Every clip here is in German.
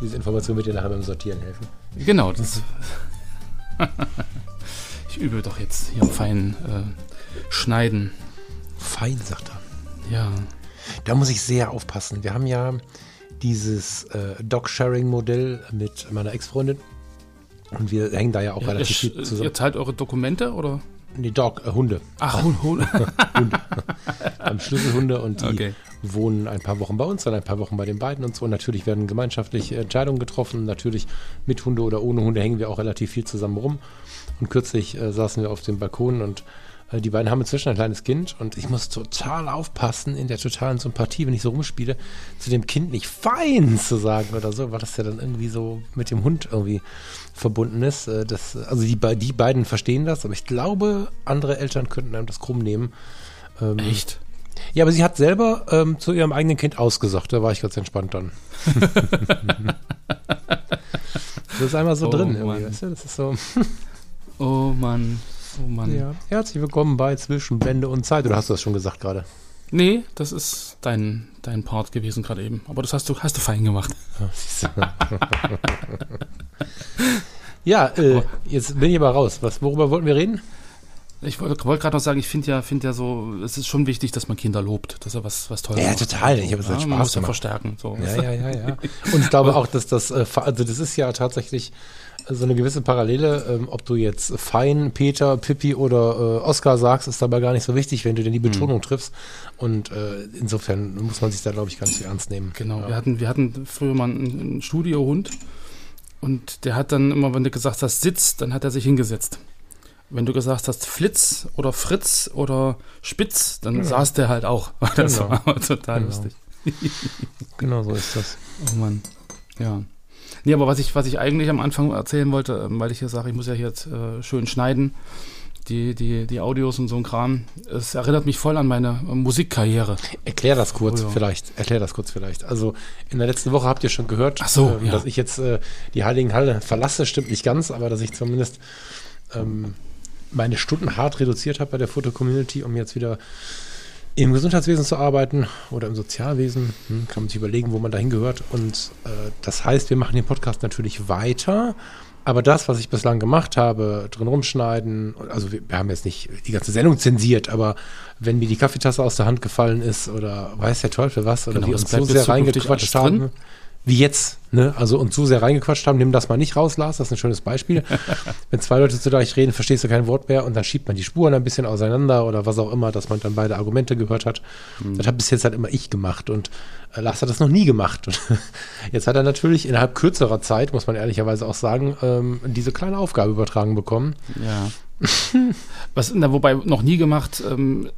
diese Information wird dir nachher beim Sortieren helfen. Genau, das. ich übe doch jetzt hier fein äh, schneiden. Fein, sagt er. Ja. Da muss ich sehr aufpassen. Wir haben ja dieses äh, Dog-Sharing-Modell mit meiner Ex-Freundin. Und wir hängen da ja auch Ja, relativ ihr, viel zusammen. ihr teilt eure Dokumente oder? Nee, Dog, äh, Hunde. Ach, Hund, Hund. Am Schlüsselhunde und die Okay. wohnen ein paar Wochen bei uns, dann ein paar Wochen bei den beiden und so. Und natürlich werden gemeinschaftliche Entscheidungen getroffen. Natürlich mit Hunde oder ohne Hunde hängen wir auch relativ viel zusammen rum. Und kürzlich äh, saßen wir auf dem Balkon und äh, die beiden haben inzwischen ein kleines Kind und ich muss total aufpassen in der totalen Sympathie, wenn ich so rumspiele, zu dem Kind nicht fein zu sagen oder so, weil das ja dann irgendwie so mit dem Hund irgendwie verbunden ist. Äh, das, also die, die beiden verstehen das, aber ich glaube, andere Eltern könnten einem das krumm nehmen. Ähm, Echt? ja, aber sie hat selber ähm, zu ihrem eigenen Kind ausgesagt. Da war ich ganz entspannt dann. das ist einmal so Oh, drin. Mann. Irgendwie, weißt du? Das ist so. Oh Mann. Oh Mann. Ja. Herzlich willkommen bei Zwischen Blende und Zeit. Oder hast du das schon gesagt gerade? Nee, das ist dein, dein Part gewesen gerade eben. Aber das hast du, hast du fein gemacht. Ja, ja, äh, jetzt bin ich aber raus. Was, worüber wollten wir reden? Ich wollte wollte gerade noch sagen, ich finde ja, finde ja so, es ist schon wichtig, dass man Kinder lobt, dass er was, was Tolles Ja, macht. total. Ich habe es halt man Spaß muss ja verstärken. So. Ja, ja, ja, ja. Und ich glaube auch, dass das, äh, also das ist ja tatsächlich so eine gewisse Parallele, ähm, ob du jetzt Fein, Peter, Pippi oder äh, Oscar sagst, ist dabei gar nicht so wichtig, wenn du denn die Betonung triffst. Und äh, insofern muss man sich da, glaube ich, ganz viel ernst nehmen. Genau, Ja. wir, hatten, wir hatten früher mal einen, einen Studiohund und der hat dann immer, wenn du gesagt hast Sitz, dann hat er sich hingesetzt. Wenn du gesagt hast Flitz oder Fritz oder Spitz, dann saß der halt auch. Das Genau. war total Genau. lustig. Genau so ist das. Oh Mann. Ja. Nee, aber was ich, was ich eigentlich am Anfang erzählen wollte, ähm, weil ich hier sage, ich muss ja hier jetzt äh, schön schneiden, die, die, die Audios und so ein Kram, es erinnert mich voll an meine äh, Musikkarriere. Erklär das kurz Oh ja. vielleicht. Erklär das kurz vielleicht. Also in der letzten Woche habt ihr schon gehört, so, ähm, ja. dass ich jetzt äh, die Heiligen Halle verlasse. Stimmt nicht ganz, aber dass ich zumindest ähm, meine Stunden hart reduziert habe bei der Foto-Community, um jetzt wieder im Gesundheitswesen zu arbeiten oder im Sozialwesen. Hm, kann man sich überlegen, wo man dahin gehört. Und äh, das heißt, wir machen den Podcast natürlich weiter. Aber das, was ich bislang gemacht habe, drin rumschneiden, also wir, wir haben jetzt nicht die ganze Sendung zensiert, aber wenn mir die Kaffeetasse aus der Hand gefallen ist oder weiß der Teufel was, oder Genau, wir das uns so sehr reingequatscht haben, wie jetzt, ne? Also uns so sehr reingequatscht haben, nimm das mal nicht raus, Lars, das ist ein schönes Beispiel. Wenn zwei Leute zu gleich reden, verstehst du kein Wort mehr und dann schiebt man die Spuren ein bisschen auseinander oder was auch immer, dass man dann beide Argumente gehört hat. Mhm. Das habe bis jetzt halt immer ich gemacht und äh, Lars hat das noch nie gemacht. Und jetzt hat er natürlich innerhalb kürzerer Zeit, muss man ehrlicherweise auch sagen, ähm, diese kleine Aufgabe übertragen bekommen. Ja. Was, na, wobei noch nie gemacht, ähm,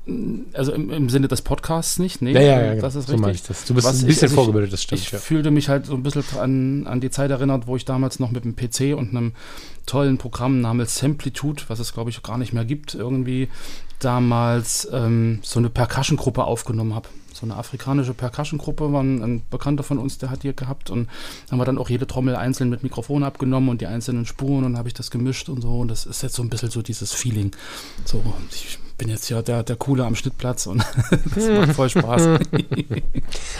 also im, im Sinne des Podcasts nicht, nee, Ja, ja, ja, das ist so richtig. das. Du bist Was ein bisschen also ich- vorgebildet, das stimmt. Ich ja. fühlte mich halt so ein bisschen an, an die Zeit erinnert, wo ich damals noch mit einem PC und einem tollen Programm namens Samplitude, was es glaube ich gar nicht mehr gibt, irgendwie damals ähm, so eine Percussion-Gruppe aufgenommen habe. So eine afrikanische Percussion-Gruppe, war ein, ein Bekannter von uns, der hat die gehabt und haben wir dann auch jede Trommel einzeln mit Mikrofon abgenommen und die einzelnen Spuren und habe ich das gemischt und so und das ist jetzt so ein bisschen so dieses Feeling. So, ich bin jetzt ja der, der Coole am Schnittplatz und das macht voll Spaß.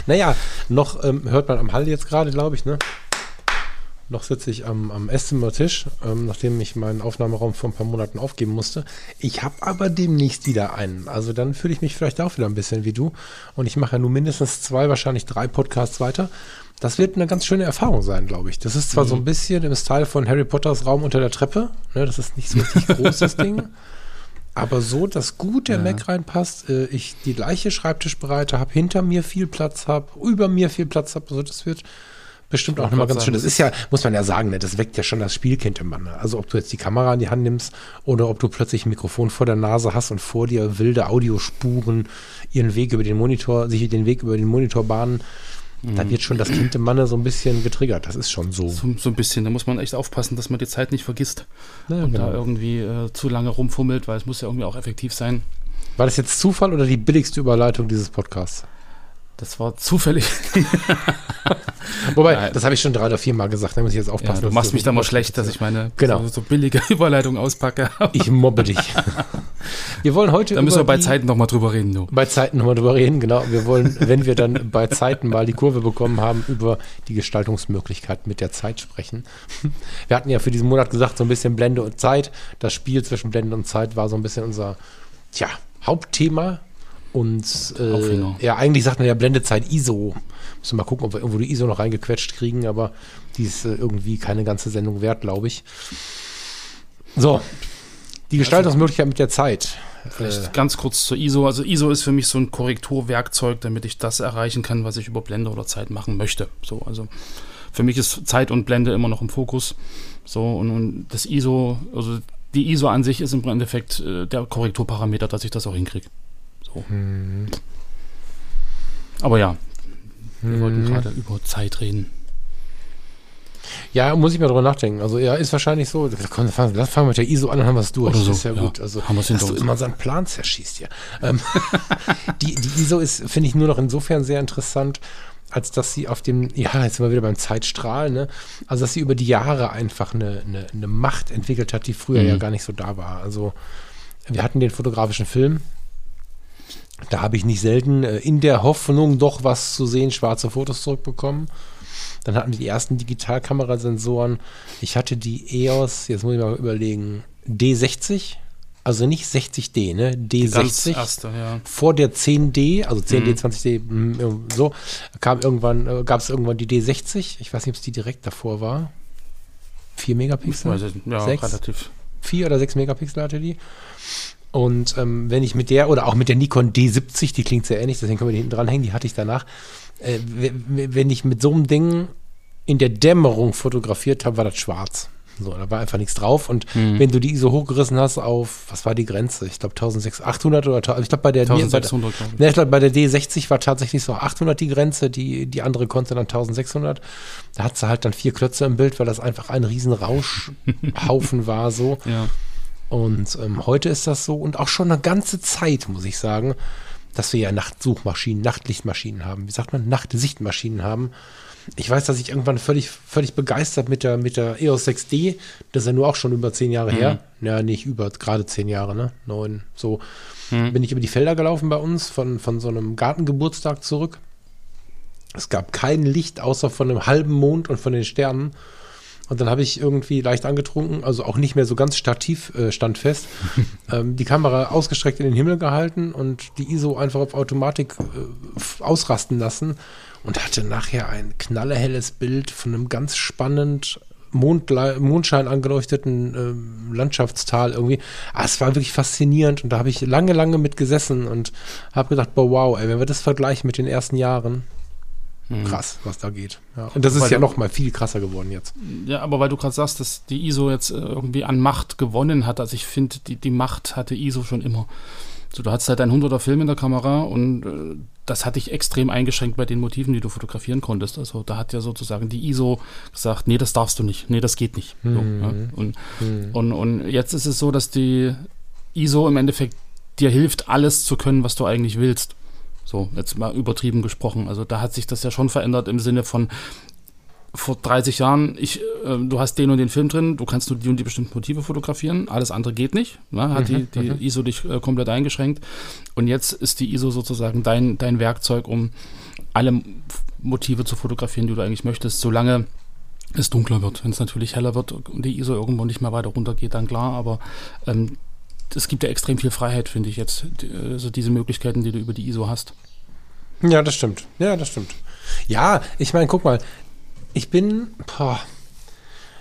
Naja, noch ähm, hört man am Hall jetzt gerade, glaube ich, ne? Noch sitze ich am, am Esszimmertisch, ähm, nachdem ich meinen Aufnahmeraum vor ein paar Monaten aufgeben musste. Ich habe aber demnächst wieder einen. Also dann fühle ich mich vielleicht auch wieder ein bisschen wie du. Und ich mache ja nun mindestens zwei, wahrscheinlich drei Podcasts weiter. Das wird eine ganz schöne Erfahrung sein, glaube ich. Das ist zwar so ein bisschen im Style von Harry Potters Raum unter der Treppe. Ne, das ist nicht so richtig groß, das Ding. Aber so, dass gut der Ja. Mac reinpasst, äh, ich die gleiche Schreibtischbreite habe, hinter mir viel Platz habe, über mir viel Platz habe, also das wird bestimmt auch nochmal ganz schön. Das ist ja, muss man ja sagen, ne, das weckt ja schon das Spielkind im Mann. ne? Also ob du jetzt die Kamera in die Hand nimmst oder ob du plötzlich ein Mikrofon vor der Nase hast und vor dir wilde Audiospuren ihren Weg über den Monitor, sich den Weg über den Monitor bahnen. da wird schon das Kind im Manne so ein bisschen getriggert. Das ist schon so. So, so ein bisschen. Da muss man echt aufpassen, dass man die Zeit nicht vergisst Ja, und genau. da irgendwie äh, zu lange rumfummelt, weil es muss ja irgendwie auch effektiv sein. War das jetzt Zufall oder die billigste Überleitung dieses Podcasts? Das war zufällig. Wobei, Nein. das habe ich schon drei oder vier Mal gesagt, da muss ich jetzt Ja, aufpassen. du dass machst mich da mal schlecht, dass ich meine Genau. so, so billige Überleitung auspacke. Ich mobbe dich. wir wollen heute da müssen wir bei die- Zeiten nochmal drüber reden, du. bei Zeiten nochmal drüber reden, genau. Wir wollen, wenn wir dann bei Zeiten mal die Kurve bekommen haben, über die Gestaltungsmöglichkeit mit der Zeit sprechen. Wir hatten ja für diesen Monat gesagt, so ein bisschen Blende und Zeit. Das Spiel zwischen Blende und Zeit war so ein bisschen unser tja, Hauptthema. Und äh, ja, eigentlich sagt man ja Blendezeit ISO. Müssen wir mal gucken, ob wir irgendwo die ISO noch reingequetscht kriegen, aber die ist äh, irgendwie keine ganze Sendung wert, glaube ich. So, die Gestaltungsmöglichkeit mit der Zeit. Vielleicht ganz kurz zur ISO. Also ISO ist für mich so ein Korrekturwerkzeug, damit ich das erreichen kann, was ich über Blende oder Zeit machen möchte. So, also für mich ist Zeit und Blende immer noch im Fokus. So, und, und das ISO, also die ISO an sich ist im Endeffekt äh, der Korrekturparameter, dass ich das auch hinkriege. So. Aber ja, wir wollten gerade über Zeit reden. Ja, muss ich mal drüber nachdenken. Also ja, ist wahrscheinlich so. Komm, Lass fangen wir mit der ISO an, dann haben wir es durch. So, das ist ja, ja. gut. Also Haben dass du immer so einen Plan zerschießt hier. Ähm, die, die ISO ist, finde ich, nur noch insofern sehr interessant, als dass sie auf dem, ja, jetzt sind wir wieder beim Zeitstrahl, ne? Also dass sie über die Jahre einfach eine, eine, eine Macht entwickelt hat, die früher Mhm. ja gar nicht so da war. Also wir hatten den fotografischen Film. Da habe ich nicht selten äh, in der Hoffnung, doch was zu sehen, schwarze Fotos zurückbekommen. Dann hatten wir die ersten Digitalkamerasensoren. Ich hatte die EOS, jetzt muss ich mal überlegen, D60, also nicht 60D, ne? Ganz D60. erste, ja. Vor der 10D, also 10D, Mhm. 20D, mm, irgend so, kam irgendwann, äh, gab es irgendwann die D60. Ich weiß nicht, ob es die direkt davor war. 4 Megapixel? Ja, Sechs? relativ. 4 oder 6 Megapixel hatte die. Und ähm, wenn ich mit der, oder auch mit der Nikon D70, die klingt sehr ähnlich, deswegen können wir die hinten dranhängen, die hatte ich danach. Äh, wenn ich mit so einem Ding in der Dämmerung fotografiert habe, war das schwarz. So, da war einfach nichts drauf. Und Mhm. wenn du die ISO hochgerissen hast auf, was war die Grenze? Ich glaube 1600 oder 1000, ich glaube bei der, bei der 1600, glaube ich. Ne, ich glaube, bei der D60 war tatsächlich so 800 die Grenze, die, die andere konnte dann 1600. Da hat sie halt dann vier Klötze im Bild, weil das einfach ein riesen Rauschhaufen war so. Ja. Und ähm, heute ist das so und auch schon eine ganze Zeit, muss ich sagen, dass wir ja Nachtsuchmaschinen, Nachtlichtmaschinen haben. Wie sagt man? Nachtsichtmaschinen haben. Ich weiß, dass ich irgendwann völlig, völlig begeistert mit der, mit der EOS 6D, das ist ja nur auch schon über zehn Jahre her. Ja, nicht über, gerade zehn Jahre, ne? Neun, so. Bin ich über die Felder gelaufen bei uns, von, von so einem Gartengeburtstag zurück. Es gab kein Licht außer von einem halben Mond und von den Sternen. Und dann habe ich irgendwie leicht angetrunken, also auch nicht mehr so ganz stativ äh, standfest, ähm, die Kamera ausgestreckt in den Himmel gehalten und die ISO einfach auf Automatik äh, ausrasten lassen und hatte nachher ein knallehelles Bild von einem ganz spannend Mondle Mondschein angeleuchteten ähm, Landschaftstal irgendwie. Ah, es war wirklich faszinierend und da habe ich lange, lange mit gesessen und habe gedacht, boah, wow, ey, wenn wir das vergleichen mit den ersten Jahren, krass, was da geht. Ja. Und das ist Weil ja noch mal viel krasser geworden jetzt. Ja, aber weil du gerade sagst, dass die ISO jetzt äh, irgendwie an Macht gewonnen hat, also ich finde, die, die Macht hatte ISO schon immer. So, du hattest halt ein 100er Film in der Kamera und äh, das hat dich extrem eingeschränkt bei den Motiven, die du fotografieren konntest. Also da hat ja sozusagen die ISO gesagt, nee, das darfst du nicht, nee, das geht nicht. So, ja. und, und, und jetzt ist es so, dass die ISO im Endeffekt dir hilft, alles zu können, was du eigentlich willst. So, jetzt mal übertrieben gesprochen. Also da hat sich das ja schon verändert im Sinne von, vor 30 Jahren, ich, äh, du hast den und den Film drin, du kannst nur die und die bestimmten Motive fotografieren, alles andere geht nicht. Ne? Hat die, die ISO dich äh, komplett eingeschränkt. Und jetzt ist die ISO sozusagen dein, dein Werkzeug, um alle Motive zu fotografieren, die du eigentlich möchtest, solange es dunkler wird. Wenn es natürlich heller wird und die ISO irgendwo nicht mehr weiter runter geht, dann klar, aber ähm, es gibt ja extrem viel Freiheit, finde ich jetzt, also diese Möglichkeiten, die du über die ISO hast. Ja, das stimmt. Ja, das stimmt. Ja, ich meine, guck mal, ich bin boah,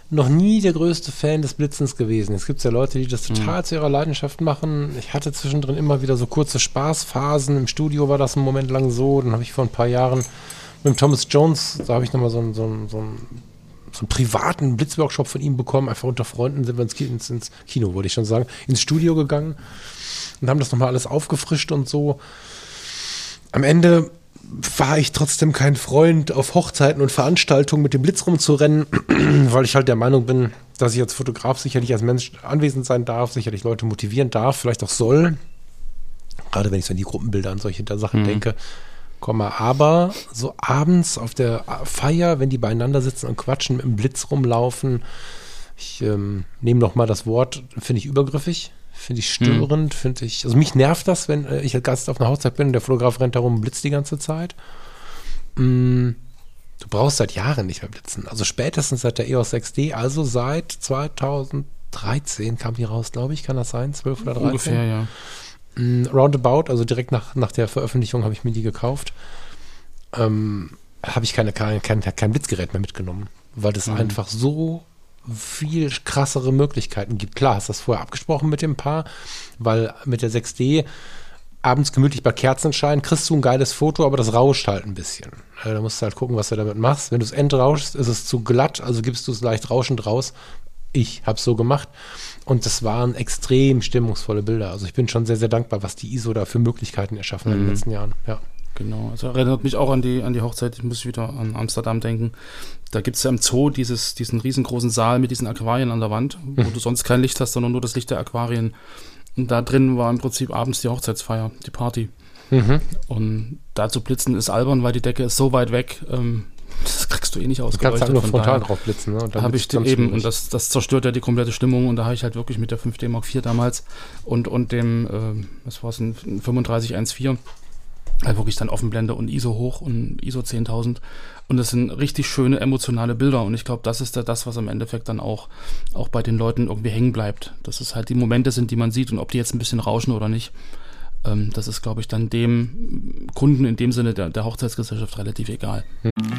noch nie der größte Fan des Blitzens gewesen. Es gibt ja Leute, die das total zu ihrer Leidenschaft machen. Ich hatte zwischendrin immer wieder so kurze Spaßphasen. Im Studio war das einen Moment lang so. Dann habe ich vor ein paar Jahren mit dem Thomas Jones, da habe ich nochmal so einen, so, einen, so, einen, so einen privaten Blitzworkshop von ihm bekommen. Einfach unter Freunden sind wir ins, Ki- ins, ins Kino, wollte ich schon sagen, ins Studio gegangen und haben das nochmal alles aufgefrischt und so am Ende war ich trotzdem kein Freund, auf Hochzeiten und Veranstaltungen mit dem Blitz rumzurennen, weil ich halt der Meinung bin, dass ich als Fotograf sicherlich als Mensch anwesend sein darf, sicherlich Leute motivieren darf, vielleicht auch soll. Gerade wenn ich so an die Gruppenbilder und solche Sachen mhm. denke. Komme, aber so abends auf der Feier, wenn die beieinander sitzen und quatschen, mit dem Blitz rumlaufen, ich ähm, nehme noch mal das Wort, finde ich übergriffig. Finde ich störend, mhm. finde ich. Also mich nervt das, wenn äh, ich als Gast auf einer Hochzeit bin und der Fotograf rennt herum und blitzt die ganze Zeit. Mm, du brauchst seit Jahren nicht mehr blitzen. Also spätestens seit der EOS 6D, also seit 2013 kam die raus, glaube ich. Kann das sein? 12 oder 13? Ungefähr, ja. Mm, roundabout, also direkt nach, nach der Veröffentlichung habe ich mir die gekauft. Ähm, habe ich keine, kein, kein, kein Blitzgerät mehr mitgenommen, weil das mhm. einfach so viel krassere Möglichkeiten gibt. Klar, hast das vorher abgesprochen mit dem Paar, weil mit der 6D abends gemütlich bei Kerzenschein kriegst du ein geiles Foto, aber das rauscht halt ein bisschen. Da musst du halt gucken, was du damit machst. Wenn du es entrauschst, ist es zu glatt, also gibst du es leicht rauschend raus. Ich habe es so gemacht und das waren extrem stimmungsvolle Bilder. Also ich bin schon sehr, sehr dankbar, was die ISO da für Möglichkeiten erschaffen hat mhm. in den mhm. letzten Jahren. Ja. Genau, also erinnert mich auch an die, an die Hochzeit, ich muss wieder an Amsterdam denken. Da gibt es ja im Zoo dieses, diesen riesengroßen Saal mit diesen Aquarien an der Wand, wo mhm. du sonst kein Licht hast, sondern nur das Licht der Aquarien. Und da drin war im Prinzip abends die Hochzeitsfeier, die Party. Mhm. Und da zu blitzen ist albern, weil die Decke ist so weit weg, ähm, das kriegst du eh nicht aus. Du kannst halt nur frontal drauf blitzen. Ne? Habe ich eben, schwierig. und das, das zerstört ja die komplette Stimmung. Und da habe ich halt wirklich mit der 5D Mark IV damals und, und dem, äh, was war es, ein 3514 also wirklich dann Offenblende und ISO hoch und ISO 10.000. Und das sind richtig schöne emotionale Bilder. Und ich glaube, das ist da das, was im Endeffekt dann auch, auch bei den Leuten irgendwie hängen bleibt. Dass es halt die Momente sind, die man sieht und ob die jetzt ein bisschen rauschen oder nicht. Ähm, das ist, glaube ich, dann dem Kunden in dem Sinne der, der Hochzeitsgesellschaft relativ egal.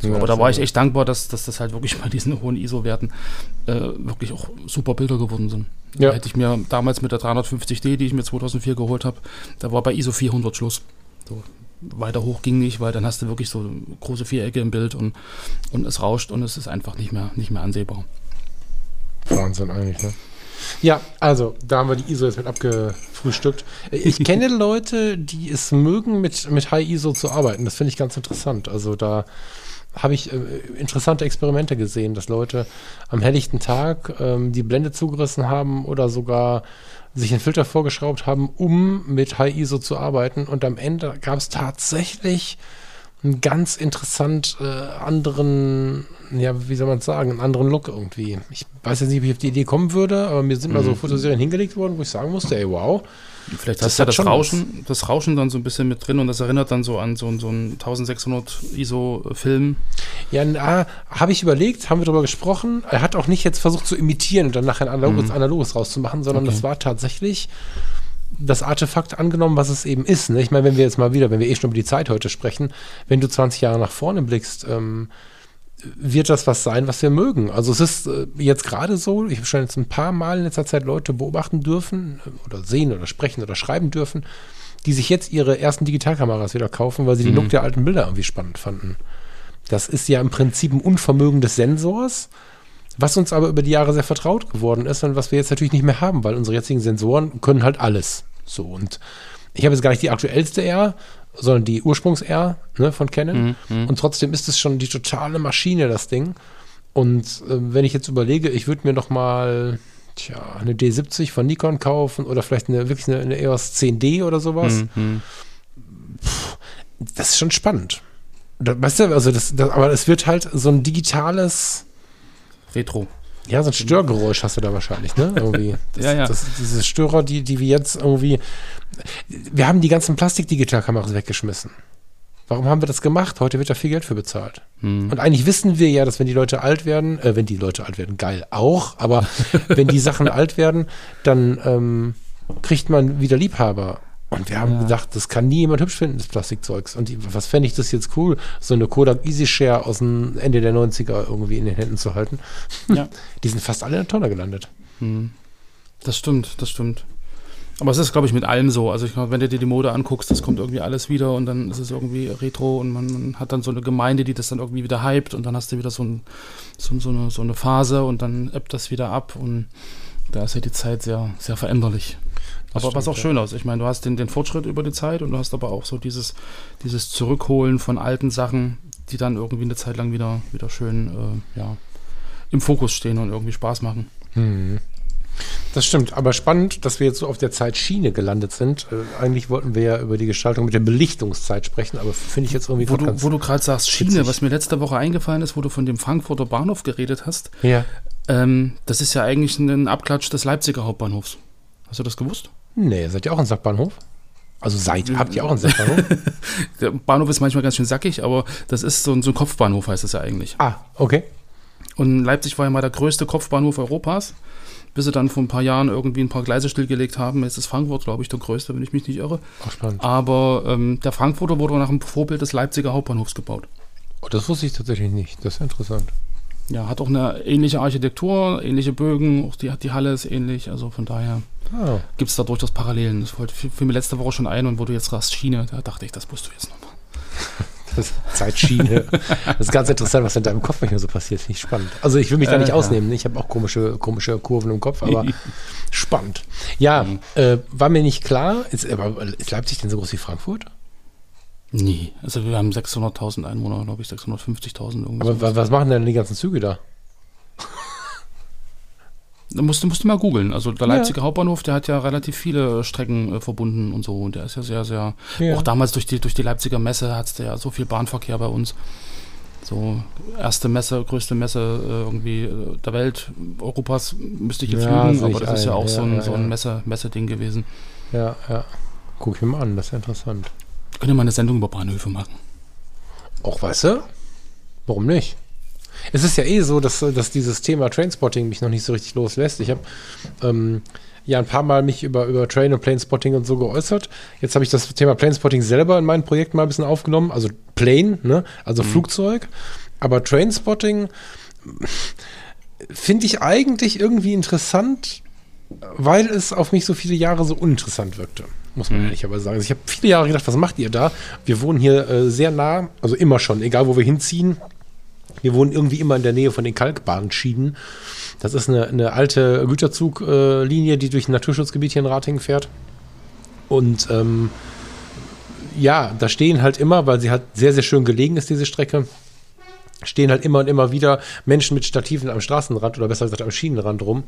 So, aber da war ich echt dankbar, dass, dass das halt wirklich bei diesen hohen ISO-Werten äh, wirklich auch super Bilder geworden sind. Ja. Da hätte ich mir damals mit der 350D, die ich mir 2004 geholt habe, da war bei ISO 400 Schluss. So, weiter hoch ging nicht, weil dann hast du wirklich so große Vierecke im Bild und, und es rauscht und es ist einfach nicht mehr, nicht mehr ansehbar. Wahnsinn eigentlich, ne? Ja, also da haben wir die ISO jetzt mit abgefrühstückt. Ich kenne Leute, die es mögen, mit, mit High ISO zu arbeiten. Das finde ich ganz interessant. Also da habe ich äh, interessante Experimente gesehen, dass Leute am helllichten Tag ähm, die Blende zugerissen haben oder sogar sich einen Filter vorgeschraubt haben, um mit High ISO zu arbeiten. Und am Ende gab es tatsächlich einen ganz interessant äh, anderen, ja, wie soll man sagen, einen anderen Look irgendwie. Ich weiß jetzt nicht, wie ich auf die Idee kommen würde, aber mir sind mhm. mal so mhm. Fotoserien hingelegt worden, wo ich sagen musste, ey, wow, Vielleicht hast du ja das Rauschen, das Rauschen dann so ein bisschen mit drin und das erinnert dann so an so, so einen 1600 ISO-Film. Ja, ah, habe ich überlegt, haben wir darüber gesprochen. Er hat auch nicht jetzt versucht zu imitieren und dann nachher ein analoges, mhm. analoges rauszumachen, sondern okay. das war tatsächlich das Artefakt angenommen, was es eben ist. Ne? Ich meine, wenn wir jetzt mal wieder, wenn wir eh schon über die Zeit heute sprechen, wenn du 20 Jahre nach vorne blickst, ähm, wird das was sein, was wir mögen. Also es ist äh, jetzt gerade so, ich habe schon jetzt ein paar Mal in letzter Zeit Leute beobachten dürfen äh, oder sehen oder sprechen oder schreiben dürfen, die sich jetzt ihre ersten Digitalkameras wieder kaufen, weil sie mhm. die Look der alten Bilder irgendwie spannend fanden. Das ist ja im Prinzip ein Unvermögen des Sensors, was uns aber über die Jahre sehr vertraut geworden ist und was wir jetzt natürlich nicht mehr haben, weil unsere jetzigen Sensoren können halt alles. So und ich habe jetzt gar nicht die aktuellste R, sondern die Ursprungs-R ne, von Canon. Mhm, mhm, und trotzdem ist es schon die totale Maschine, das Ding. Und äh, wenn ich jetzt überlege, ich würde mir noch mal tja, eine D70 von Nikon kaufen oder vielleicht eine, wirklich eine, eine EOS 10D oder sowas. Mhm, mhm. Puh, das ist schon spannend. Das, weißt du, also das, das, aber es wird halt so ein digitales Retro. Ja, so ein Störgeräusch hast du da wahrscheinlich, ne? Irgendwie. Das, Ja, ja. Das, diese Störer, die, die wir jetzt irgendwie. Wir haben die ganzen Plastikdigitalkameras weggeschmissen. Warum haben wir das gemacht? Heute wird da viel Geld für bezahlt. Hm. Und eigentlich wissen wir ja, dass wenn die Leute alt werden, äh, wenn die Leute alt werden, geil auch, aber wenn die Sachen alt werden, dann ähm, kriegt man wieder Liebhaber. Und wir haben Ja. gedacht, das kann nie jemand hübsch finden, das Plastikzeugs. Und die, was fände ich das jetzt cool, so eine Kodak Easy Share aus dem Ende der 90er irgendwie in den Händen zu halten. Ja. Die sind fast alle in der Tonne gelandet. Hm. Das stimmt, das stimmt. Aber es ist, glaube ich, mit allem so. Also ich glaube, wenn du dir die Mode anguckst, das kommt irgendwie alles wieder und dann ist es irgendwie retro und man, man hat dann so eine Gemeinde, die das dann irgendwie wieder hypt und dann hast du wieder so, ein, so, so, eine, so eine Phase und dann ebbt das wieder ab und da ist ja die Zeit sehr, sehr veränderlich. Aber was stimmt, auch ja. schön aus. Ich meine, du hast den, den Fortschritt über die Zeit und du hast aber auch so dieses, dieses Zurückholen von alten Sachen, die dann irgendwie eine Zeit lang wieder, wieder schön äh, ja, im Fokus stehen und irgendwie Spaß machen. Das stimmt, aber spannend, dass wir jetzt so auf der Zeitschiene gelandet sind. Äh, eigentlich wollten wir ja über die Gestaltung mit der Belichtungszeit sprechen, aber finde ich jetzt irgendwie Wo du, wo du gerade sagst, Schiene, witzig. was mir letzte Woche eingefallen ist, wo du von dem Frankfurter Bahnhof geredet hast, Ja. ähm, das ist ja eigentlich ein Abklatsch des Leipziger Hauptbahnhofs. Hast du das gewusst? Nee, seid ihr auch ein Sackbahnhof? Also seid, habt ihr auch einen Sackbahnhof? Der Bahnhof ist manchmal ganz schön sackig, aber das ist so ein, so ein Kopfbahnhof, heißt es ja eigentlich. ah, okay. Und Leipzig war ja mal der größte Kopfbahnhof Europas, bis sie dann vor ein paar Jahren irgendwie ein paar Gleise stillgelegt haben. Jetzt ist Frankfurt, glaube ich, der größte, wenn ich mich nicht irre. Auch spannend. Aber ähm, der Frankfurter wurde nach dem Vorbild des Leipziger Hauptbahnhofs gebaut. Oh, das wusste ich tatsächlich nicht. Das ist interessant. Ja, hat auch eine ähnliche Architektur, ähnliche Bögen, auch die, die Halle ist ähnlich, also von daher Ah, gibt es da durchaus Parallelen. Das wollte- fiel fiel mir letzte Woche schon ein und wo du jetzt sagst Schiene, da dachte ich, das musst du jetzt nochmal. Zeitschiene. das ist ganz interessant, was in deinem Kopf manchmal so passiert. Finde ich spannend. Also ich will mich da Äh, nicht ja. ausnehmen. Ich habe auch komische, komische Kurven im Kopf, aber spannend. Ja, äh, war mir nicht klar. Ist, aber ist Leipzig denn so groß wie Frankfurt? Nee, also wir haben 600.000 Einwohner, glaube ich, 650.000 irgendwie. Aber sowas. wa- was machen denn die ganzen Züge da? Da musst, du- musst du mal googeln. Also der Leipziger Hauptbahnhof, der hat ja relativ viele Strecken äh, verbunden und so. Und der ist ja sehr, sehr. Ja. Auch damals durch die, durch die Leipziger Messe hat es ja so viel Bahnverkehr bei uns. So, erste Messe, größte Messe äh, irgendwie äh, der Welt, Europas, müsste ich jetzt Ja, lügen, aber das ist ja ein. auch so Ja, ein, ja, so ein ja. Messe, Messe-Ding gewesen. Ja, ja. Guck ich mir mal an, das ist ja interessant. Können mal eine Sendung über Bahnhöfe machen. Auch weißt du? Warum nicht? Es ist ja eh so, dass, dass dieses Thema Trainspotting mich noch nicht so richtig loslässt. Ich habe ähm, ja ein paar Mal mich über, über Train- und Planespotting und so geäußert. Jetzt habe ich das Thema Planespotting selber in meinem Projekt mal ein bisschen aufgenommen. Also Plane, ne? also Flugzeug. Aber Trainspotting finde ich eigentlich irgendwie interessant, weil es auf mich so viele Jahre so uninteressant wirkte. Muss man ehrlicherweise sagen. Also ich habe viele Jahre gedacht, was macht ihr da? Wir wohnen hier äh, sehr nah, also immer schon, egal wo wir hinziehen. Wir wohnen irgendwie immer in der Nähe von den Kalkbahnschienen. Das ist eine, eine alte Güterzuglinie, die durch ein Naturschutzgebiet hier in Ratingen fährt. Und ähm, ja, da stehen halt immer, weil sie halt sehr, sehr schön gelegen ist, diese Strecke, stehen halt immer und immer wieder Menschen mit Stativen am Straßenrand oder besser gesagt am Schienenrand rum.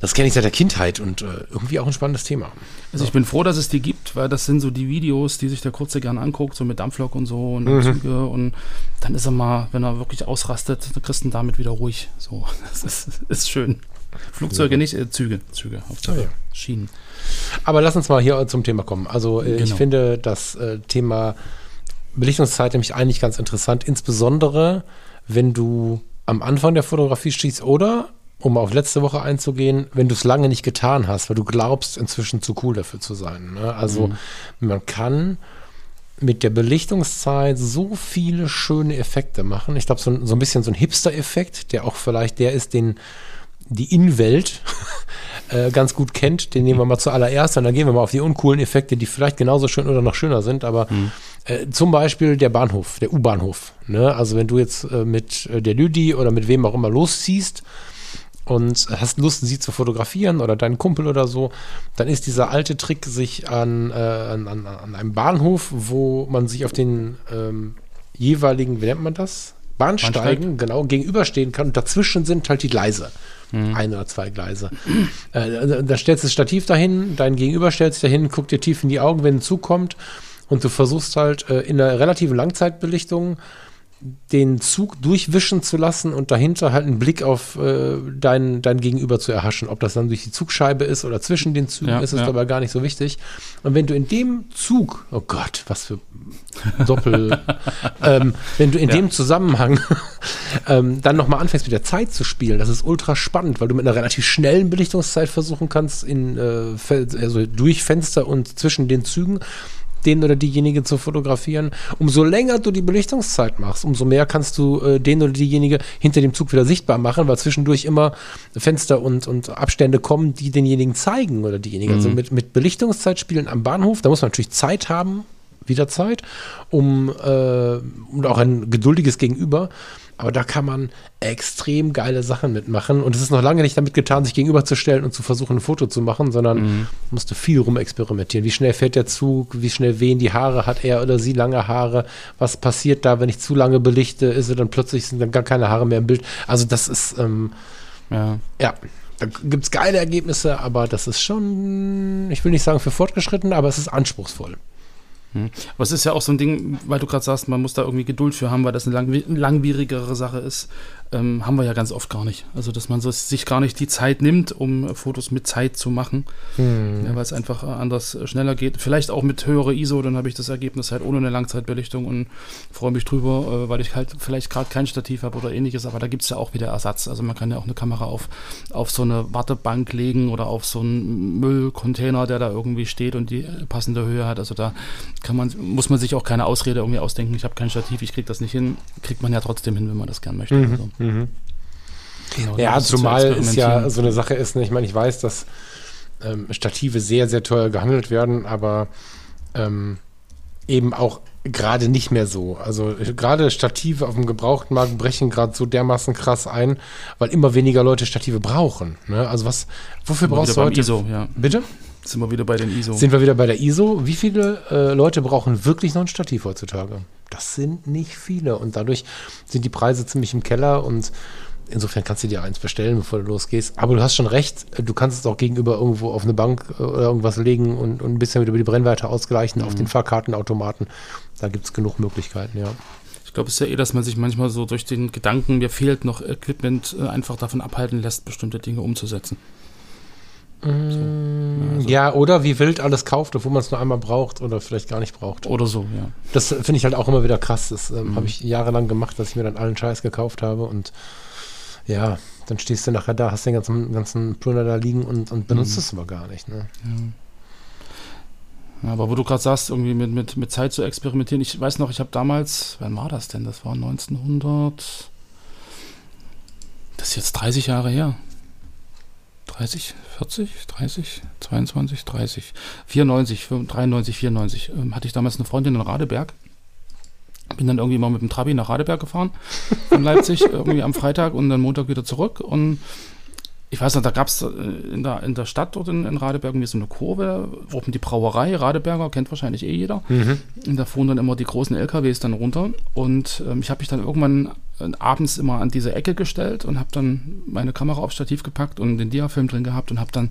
Das kenne ich seit der Kindheit und äh, irgendwie auch ein spannendes Thema. Also ich bin froh, dass es die gibt, weil das sind so die Videos, die sich der Kurze gern anguckt, so mit Dampflok und so und Mhm. Züge und dann ist er mal, wenn er wirklich ausrastet, dann kriegst du ihn damit wieder ruhig. So, das ist, ist schön. Flugzeuge nicht, äh, Züge, Züge, Hauptsache Ah, ja. Schienen. Aber lass uns mal hier zum Thema kommen. Also äh, ich Genau. finde das äh, Thema Belichtungszeit nämlich eigentlich ganz interessant, insbesondere wenn du am Anfang der Fotografie stehst oder, um auf letzte Woche einzugehen, wenn du es lange nicht getan hast, weil du glaubst, inzwischen zu cool dafür zu sein. Ne? Also man kann mit der Belichtungszeit so viele schöne Effekte machen. Ich glaube, so, ein- so ein bisschen so ein Hipster-Effekt, der auch vielleicht der ist, den die Innenwelt äh, ganz gut kennt, den nehmen wir mal zuallererst und dann gehen wir mal auf die uncoolen Effekte, die vielleicht genauso schön oder noch schöner sind, aber äh, zum Beispiel der Bahnhof, der U-Bahnhof. Ne? Also wenn du jetzt äh, mit äh, der Lüdi oder mit wem auch immer losziehst und hast Lust, sie zu fotografieren oder deinen Kumpel oder so, dann ist dieser alte Trick, sich an, äh, an, an, einem Bahnhof, wo man sich auf den ähm, jeweiligen, wie nennt man das? Bahnsteigen, genau, gegenüberstehen kann und dazwischen sind halt die Gleise. Ein oder zwei Gleise. äh, da stellst du das Stativ dahin, dein Gegenüber stellt sich dahin, guckt dir tief in die Augen, wenn ein Zug kommt und du versuchst halt äh, in einer relativen Langzeitbelichtung den Zug durchwischen zu lassen und dahinter halt einen Blick auf äh, dein, dein Gegenüber zu erhaschen. Ob das dann durch die Zugscheibe ist oder zwischen den Zügen, Ja, ist es ja. dabei gar nicht so wichtig. Und wenn du in dem Zug, oh Gott, was für Doppel, ähm, wenn du in Ja. dem Zusammenhang ähm, dann nochmal anfängst mit der Zeit zu spielen, das ist ultra spannend, weil du mit einer relativ schnellen Belichtungszeit versuchen kannst, in, äh, also durch Fenster und zwischen den Zügen den oder diejenige zu fotografieren. Umso länger du die Belichtungszeit machst, umso mehr kannst du äh, den oder diejenige hinter dem Zug wieder sichtbar machen, weil zwischendurch immer Fenster und, und Abstände kommen, die denjenigen zeigen oder diejenige. Also mit, mit Belichtungszeit spielen am Bahnhof, da muss man natürlich Zeit haben, wieder Zeit, um äh, und auch ein geduldiges Gegenüber. Aber da kann man extrem geile Sachen mitmachen. Und es ist noch lange nicht damit getan, sich gegenüberzustellen und zu versuchen, ein Foto zu machen, sondern musste viel rumexperimentieren. Wie schnell fährt der Zug? Wie schnell wehen die Haare? Hat er oder sie lange Haare? Was passiert da, wenn ich zu lange belichte? Ist er dann plötzlich sind dann gar keine Haare mehr im Bild? Also das ist, ähm, Ja. ja, da gibt es geile Ergebnisse, aber das ist schon, ich will nicht sagen für Fortgeschritten, aber es ist anspruchsvoll. Aber es ist ja auch so ein Ding, weil du gerade sagst, man muss da irgendwie Geduld für haben, weil das eine langwi- langwierigere Sache ist. Ähm, haben wir ja ganz oft gar nicht. Also, dass man so, sich gar nicht die Zeit nimmt, um Fotos mit Zeit zu machen, ja, weil es einfach äh, anders äh, schneller geht. Vielleicht auch mit höherer ISO, dann habe ich das Ergebnis halt ohne eine Langzeitbelichtung und freue mich drüber, äh, weil ich halt vielleicht gerade kein Stativ habe oder ähnliches. Aber da gibt es ja auch wieder Ersatz. Also, man kann ja auch eine Kamera auf, auf so eine Wartebank legen oder auf so einen Müllcontainer, der da irgendwie steht und die passende Höhe hat. Also, da kann man, muss man sich auch keine Ausrede irgendwie ausdenken. Ich habe kein Stativ, ich kriege das nicht hin. Kriegt man ja trotzdem hin, wenn man das gern möchte. Also, genau, da Ja, zumal es ja so eine Sache ist, ne? ich meine, ich weiß, dass ähm, Stative sehr, sehr teuer gehandelt werden, aber ähm, eben auch gerade nicht mehr so. Also äh, gerade Stative auf dem Gebrauchtmarkt brechen gerade so dermaßen krass ein, weil immer weniger Leute Stative brauchen. Ne? Also was, wofür wir brauchst du heute? ISO, ja. Bitte? Sind wir wieder bei den ISO. Sind wir wieder bei der ISO? Wie viele äh, Leute brauchen wirklich noch ein Stativ heutzutage? Das sind nicht viele und dadurch sind die Preise ziemlich im Keller und insofern kannst du dir eins bestellen, bevor du losgehst. Aber du hast schon recht, du kannst es auch gegenüber irgendwo auf eine Bank äh, oder irgendwas legen und, und ein bisschen wieder über die Brennweite ausgleichen auf den Fahrkartenautomaten. Da gibt es genug Möglichkeiten, ja. Ich glaube, es ist ja eh, dass man sich manchmal so durch den Gedanken, mir fehlt noch Equipment, äh, einfach davon abhalten lässt, bestimmte Dinge umzusetzen. Ja, oder wie wild alles kauft, obwohl man es nur einmal braucht oder vielleicht gar nicht braucht. Oder so, ja. Das finde ich halt auch immer wieder krass. Das ähm, habe ich jahrelang gemacht, dass ich mir dann allen Scheiß gekauft habe und ja, dann stehst du nachher da, hast den ganzen, ganzen Plunder da liegen und, und benutzt es aber gar nicht. Ne? Ja, aber wo du gerade sagst, irgendwie mit, mit, mit Zeit zu experimentieren, ich weiß noch, ich habe damals, wann war das denn? Das war 1900, das ist jetzt 30 Jahre her. 30, 40, 30, 22, 30, 94, 93, 94 ähm, hatte ich damals eine Freundin in Radeberg. Bin dann irgendwie mal mit dem Trabi nach Radeberg gefahren von Leipzig, irgendwie am Freitag und dann Montag wieder zurück. Und ich weiß noch, da gab es in der, in der Stadt dort in, in Radeberg irgendwie so eine Kurve, oben die Brauerei, Radeberger, kennt wahrscheinlich eh jeder. Und da fuhren dann immer die großen LKWs dann runter. Und ähm, ich habe mich dann irgendwann äh, abends immer an diese Ecke gestellt und habe dann meine Kamera aufs Stativ gepackt und den Diafilm drin gehabt und habe dann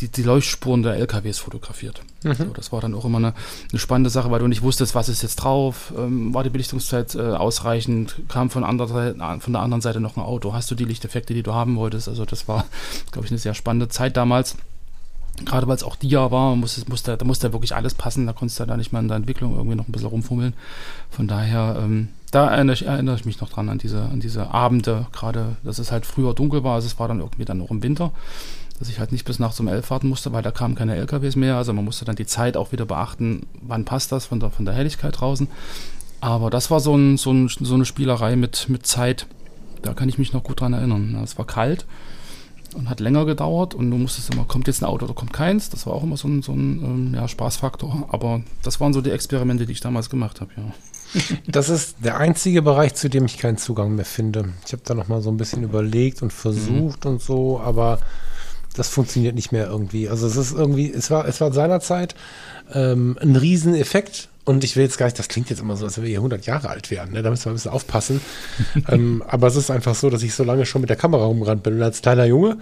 die, die Leuchtspuren der LKWs fotografiert. So, das war dann auch immer eine, eine spannende Sache, weil du nicht wusstest, was ist jetzt drauf, ähm, war die Belichtungszeit äh, ausreichend, kam von, anderer von der anderen Seite noch ein Auto, hast du die Lichteffekte, die du haben wolltest. Also das war, glaube ich, eine sehr spannende Zeit damals. Gerade weil es auch Dia war, musste, musste, da musste wirklich alles passen, da konntest du da nicht mal in der Entwicklung irgendwie noch ein bisschen rumfummeln. Von daher, ähm, da erinnere ich, erinnere ich mich noch dran an diese, an diese Abende, gerade, dass es halt früher dunkel war, also es war dann irgendwie dann noch im Winter, dass ich halt nicht bis nachts um elf warten musste, weil da kamen keine LKWs mehr, also man musste dann die Zeit auch wieder beachten, wann passt das von der, von der Helligkeit draußen. Aber das war so, ein, so, ein, so eine Spielerei mit, mit Zeit, da kann ich mich noch gut dran erinnern. Es war kalt und hat länger gedauert und du musstest immer, kommt jetzt ein Auto oder kommt keins. Das war auch immer so ein, so ein ähm, ja, Spaßfaktor. Aber das waren so die Experimente, die ich damals gemacht habe, ja. Das ist der einzige Bereich, zu dem ich keinen Zugang mehr finde. Ich habe da noch mal so ein bisschen überlegt und versucht und so, aber das funktioniert nicht mehr irgendwie. Also es ist irgendwie, es war, es war seinerzeit ähm, ein Rieseneffekt. Und ich will jetzt gar nicht, das klingt jetzt immer so, als wenn wir hier 100 Jahre alt wären. Ne? Da müssen wir ein bisschen aufpassen. ähm, aber es ist einfach so, dass ich so lange schon mit der Kamera rumgerannt bin. Und als kleiner Junge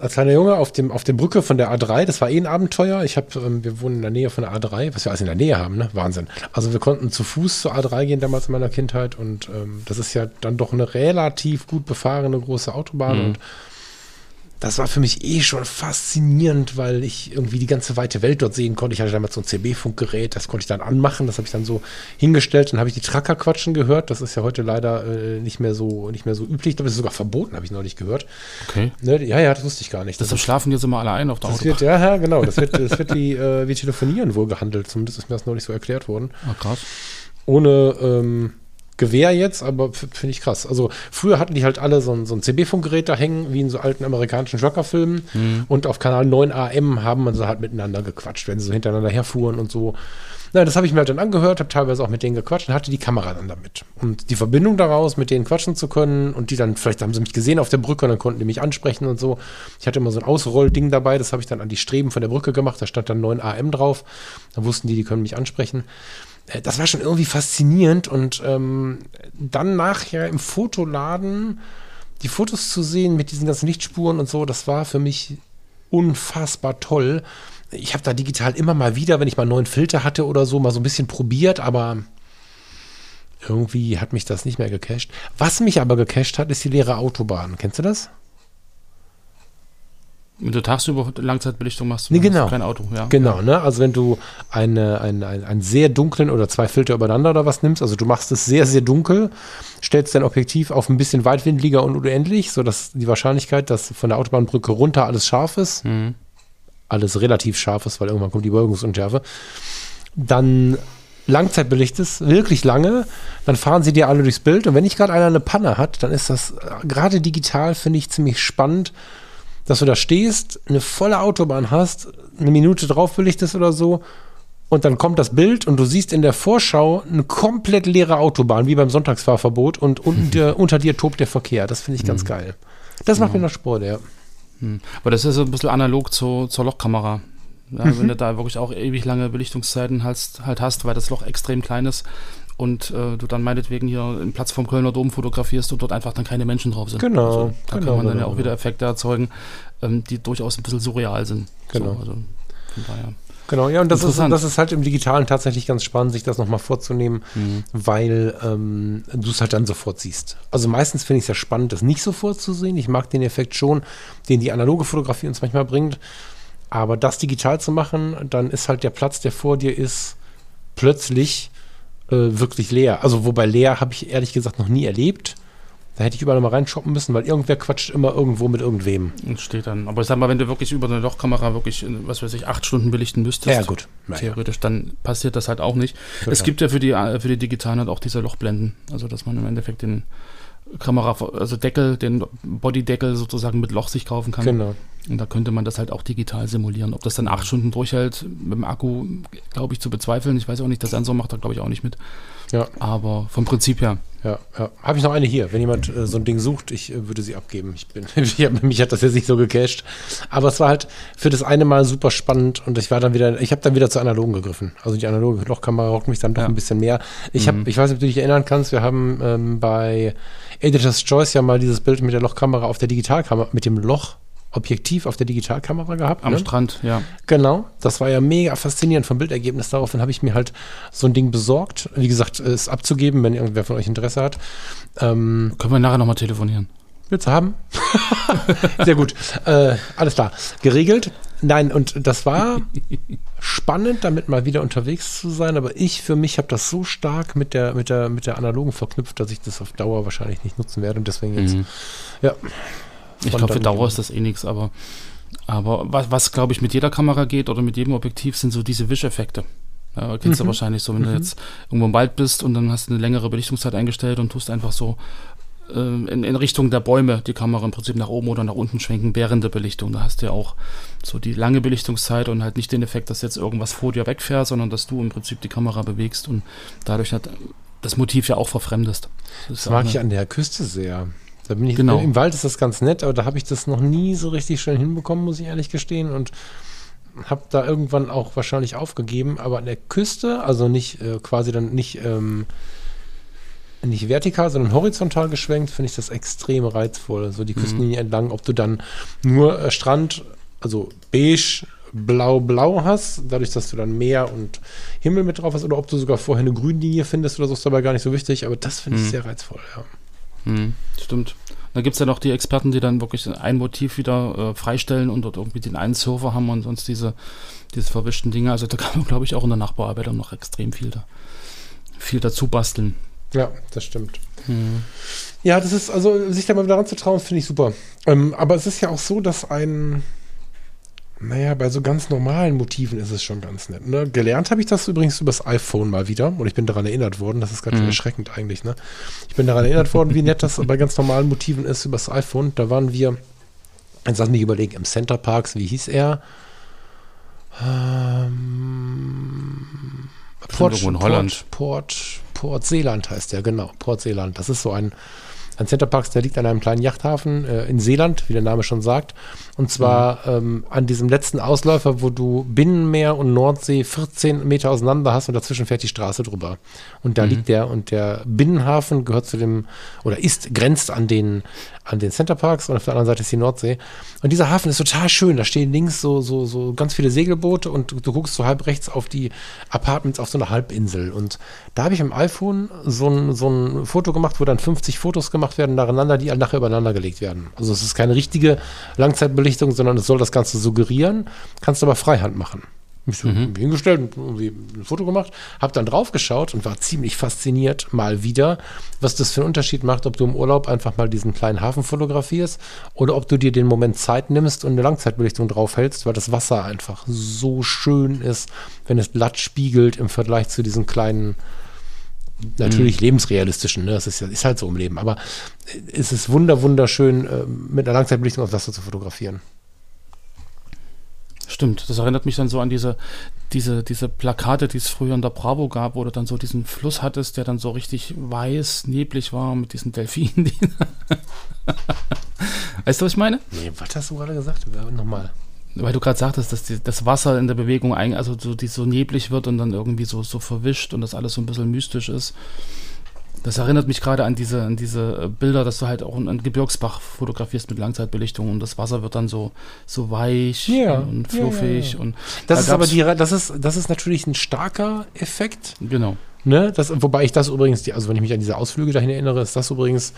als kleiner Junge auf dem auf der Brücke von der A3. Das war eh ein Abenteuer. Ich habe, ähm, wir wohnen in der Nähe von der A3, was wir alles in der Nähe haben, ne? Wahnsinn. Also wir konnten zu Fuß zur A3 gehen damals in meiner Kindheit und ähm, das ist ja dann doch eine relativ gut befahrene große Autobahn Mhm. und das war für mich eh schon faszinierend, weil ich irgendwie die ganze weite Welt dort sehen konnte. Ich hatte damals so ein CB-Funkgerät, das konnte ich dann anmachen, das habe ich dann so hingestellt. Dann habe ich die Tracker quatschen gehört. Das ist ja heute leider äh, nicht mehr so nicht mehr so üblich. Ich glaube, das ist sogar verboten, habe ich neulich gehört. Okay. Ne? Ja, ja, das wusste ich gar nicht. Deshalb schlafen jetzt immer alle ein auf der das wird, ja, ja, genau. Das wird, das wird wie, äh, wie Telefonieren wohl gehandelt. Zumindest ist mir das neulich so erklärt worden. Ah, krass. Ohne ähm, Gewehr jetzt, aber finde ich krass. Also früher hatten die halt alle so ein, so ein CB-Funkgerät da hängen, wie in so alten amerikanischen Trucker-Filmen. Und auf Kanal 9 AM haben man so halt miteinander gequatscht, wenn sie so hintereinander herfuhren und so. Na, das habe ich mir halt dann angehört, habe teilweise auch mit denen gequatscht und hatte die Kamera dann damit. Und die Verbindung daraus, mit denen quatschen zu können und die dann, vielleicht haben sie mich gesehen auf der Brücke und dann konnten die mich ansprechen und so. Ich hatte immer so ein Ausrollding dabei, das habe ich dann an die Streben von der Brücke gemacht, da stand dann 9 AM drauf. Da wussten die, die können mich ansprechen. Äh, Das war schon irgendwie faszinierend und ähm, dann nachher im Fotoladen die Fotos zu sehen mit diesen ganzen Lichtspuren und so, das war für mich unfassbar toll. Ich habe da digital immer mal wieder, wenn ich mal einen neuen Filter hatte oder so, mal so ein bisschen probiert, aber irgendwie hat mich das nicht mehr gecached. Was mich aber gecached hat, ist die leere Autobahn. Kennst du das? Wenn du tagsüber Langzeitbelichtung machst, Nee, genau. du kein Auto. Ja. Genau, ne? Also wenn du eine, eine, einen, einen sehr dunklen oder zwei Filter übereinander oder was nimmst, also du machst es sehr, sehr dunkel, stellst dein Objektiv auf ein bisschen weitwinkliger und unendlich, sodass die Wahrscheinlichkeit, dass von der Autobahnbrücke runter alles scharf ist, Mhm. alles relativ scharf ist, weil irgendwann kommt die Beugungsunschärfe, dann Langzeitbelichtest, wirklich lange, dann fahren sie dir alle durchs Bild und wenn nicht gerade einer eine Panne hat, dann ist das äh, gerade digital, finde ich, ziemlich spannend, dass du da stehst, eine volle Autobahn hast, eine Minute drauf belichtest oder so und dann kommt das Bild und du siehst in der Vorschau eine komplett leere Autobahn, wie beim Sonntagsfahrverbot und unten dir, unter dir tobt der Verkehr. Das finde ich ganz geil. Das macht mir noch Sport, ja. Hm. Aber das ist so ein bisschen analog zu, zur Lochkamera. Ja, Mhm. Wenn du da wirklich auch ewig lange Belichtungszeiten hast, halt hast, weil das Loch extrem klein ist und äh, du dann meinetwegen hier einen Platz vom Kölner Dom fotografierst und dort einfach dann keine Menschen drauf sind. Genau, Also, da genau, kann man dann genau, ja auch wieder Effekte erzeugen, ähm, die durchaus ein bisschen surreal sind. Genau. So, also von daher. Genau, ja, und das ist, das ist halt im Digitalen tatsächlich ganz spannend, sich das nochmal vorzunehmen, Mhm. weil ähm, du es halt dann sofort siehst. Also meistens finde ich es ja spannend, das nicht sofort zu sehen. Ich mag den Effekt schon, den die analoge Fotografie uns manchmal bringt. Aber das digital zu machen, dann ist halt der Platz, der vor dir ist, plötzlich äh, wirklich leer. Also wobei leer habe ich ehrlich gesagt noch nie erlebt. Da hätte ich überall mal reinshoppen müssen, weil irgendwer quatscht immer irgendwo mit irgendwem. Und steht dann. Aber ich sag mal, wenn du wirklich über eine Lochkamera wirklich, äh, was weiß ich, acht Stunden belichten müsstest, Ja, gut. Naja. theoretisch, dann passiert das halt auch nicht. Total. Es gibt ja für die, äh, für die digitalen halt auch diese Lochblenden. Also, dass man im Endeffekt den Kamera, also Deckel, den Bodydeckel sozusagen mit Loch sich kaufen kann. Genau. Und da könnte man das halt auch digital simulieren. Ob das dann acht Stunden durchhält mit dem Akku, glaube ich, zu bezweifeln. Ich weiß auch nicht, der Sensor macht da, glaube ich, auch nicht mit. Ja. Aber vom Prinzip her. Ja, ja. Habe ich noch eine hier. Wenn jemand äh, so ein Ding sucht, ich äh, würde sie abgeben. Ich bin, ich mich hat das jetzt nicht so gecached. Aber es war halt für das eine Mal super spannend und ich war dann wieder, ich habe dann wieder zur analogen gegriffen. Also die analoge Lochkamera rockt mich dann doch Ja. ein bisschen mehr. Ich habe, ich weiß nicht, ob du dich erinnern kannst, wir haben ähm, bei Editor's Choice ja mal dieses Bild mit der Lochkamera auf der Digitalkamera, mit dem Lochobjektiv auf der Digitalkamera gehabt. Am ne? Strand, ja. Genau, das war ja mega faszinierend vom Bildergebnis. Daraufhin habe ich mir halt so ein Ding besorgt. Wie gesagt, es abzugeben, wenn irgendwer von euch Interesse hat. Ähm, Können wir nachher nochmal telefonieren. willst du haben? Sehr gut. Äh, alles klar. Geregelt. Nein, und das war spannend, damit mal wieder unterwegs zu sein. Aber ich für mich habe das so stark mit der, mit, der, mit der analogen verknüpft, dass ich das auf Dauer wahrscheinlich nicht nutzen werde. Und deswegen jetzt, Mhm. ja. Ich glaube, für Dauer ist das eh nichts, aber, aber was, was glaube ich, mit jeder Kamera geht oder mit jedem Objektiv, sind so diese Wischeffekte. Ja, kennst du Mhm. wahrscheinlich so, wenn du jetzt irgendwo im Wald bist und dann hast du eine längere Belichtungszeit eingestellt und tust einfach so äh, in, in Richtung der Bäume die Kamera im Prinzip nach oben oder nach unten schwenken während der Belichtung. Da hast du ja auch so die lange Belichtungszeit und halt nicht den Effekt, dass jetzt irgendwas vor dir wegfährt, sondern dass du im Prinzip die Kamera bewegst und dadurch halt das Motiv ja auch verfremdest. Das ja mag ich an der Küste sehr. Da bin ich, Genau. Im Wald ist das ganz nett, aber da habe ich das noch nie so richtig schön hinbekommen, muss ich ehrlich gestehen. Und habe da irgendwann auch wahrscheinlich aufgegeben. Aber an der Küste, also nicht äh, quasi dann nicht ähm, nicht vertikal, sondern horizontal geschwenkt, finde ich das extrem reizvoll. So die Küstenlinie entlang, ob du dann nur äh, Strand, also beige, blau-blau hast, dadurch, dass du dann Meer und Himmel mit drauf hast, oder ob du sogar vorher eine Grünlinie findest oder so, ist dabei gar nicht so wichtig, aber das finde ich Mhm. sehr reizvoll, ja. Hm, stimmt. Da gibt es ja noch die Experten, die dann wirklich ein Motiv wieder äh, freistellen und dort irgendwie den einen Surfer haben und sonst diese, diese verwischten Dinge. Also da kann man, glaube ich, auch in der Nachbearbeitung noch extrem viel, da, viel dazu basteln. Ja, das stimmt. Ja, das ist, also sich da mal wieder ranzutrauen, finde ich super. Ähm, aber es ist ja auch so, dass ein, naja, bei so ganz normalen Motiven ist es schon ganz nett. Ne? Gelernt habe ich das übrigens übers iPhone mal wieder und ich bin daran erinnert worden, das ist ganz Mhm. erschreckend eigentlich. Ne? Ich bin daran erinnert worden, wie nett das bei ganz normalen Motiven ist übers iPhone. Da waren wir, jetzt lass mich überlegen, im Center Parks, wie hieß er? Ähm, Port, irgendwo in Holland. Port, Port, Port Seeland heißt der, genau. Port Seeland. Das ist so ein, ein Centerparks, der liegt an einem kleinen Yachthafen äh, in Seeland, wie der Name schon sagt. Und zwar ähm, an diesem letzten Ausläufer, wo du Binnenmeer und Nordsee 14 Meter auseinander hast und dazwischen fährt die Straße drüber. Und da liegt der und der Binnenhafen gehört zu dem, oder ist, grenzt an den, an den Centerparks und auf der anderen Seite ist die Nordsee. Und dieser Hafen ist total schön. Da stehen links so, so, so ganz viele Segelboote und du, du guckst so halb rechts auf die Apartments auf so einer Halbinsel. Und da habe ich im iPhone so ein, so ein Foto gemacht, wo dann 50 Fotos gemacht werden nacheinander, die nachher übereinander gelegt werden. Also es ist keine richtige Langzeitbelichtung, sondern es soll das Ganze suggerieren. Kannst aber Freihand machen. Mich so irgendwie hingestellt und irgendwie ein Foto gemacht, habe dann drauf geschaut und war ziemlich fasziniert mal wieder, was das für einen Unterschied macht, ob du im Urlaub einfach mal diesen kleinen Hafen fotografierst oder ob du dir den Moment Zeit nimmst und eine Langzeitbelichtung draufhältst, weil das Wasser einfach so schön ist, wenn es glatt spiegelt im Vergleich zu diesen kleinen natürlich lebensrealistischen, ne? Das ist ja ist halt so im Leben, aber es ist wunder wunderschön äh, mit einer Langzeitbelichtung aufs Wasser zu fotografieren. Stimmt, das erinnert mich dann so an diese, diese, diese Plakate, die es früher in der Bravo gab, wo du dann so diesen Fluss hattest, der dann so richtig weiß, neblig war mit diesen Delfinen. Die weißt du, was ich meine? Nee, was hast du gerade gesagt? Nochmal. Weil du gerade sagtest, dass die, das Wasser in der Bewegung, ein, also so, die so neblig wird und dann irgendwie so, so verwischt und das alles so ein bisschen mystisch ist. Das erinnert mich gerade an diese, an diese äh, Bilder, dass du halt auch einen Gebirgsbach fotografierst mit Langzeitbelichtung und das Wasser wird dann so, so weich Ja, und fluffig. ja. Und Das da ist aber die, das ist, das ist natürlich ein starker Effekt. Genau. Ne? Das, wobei ich das übrigens, also wenn ich mich an diese Ausflüge dahin erinnere, ist das übrigens,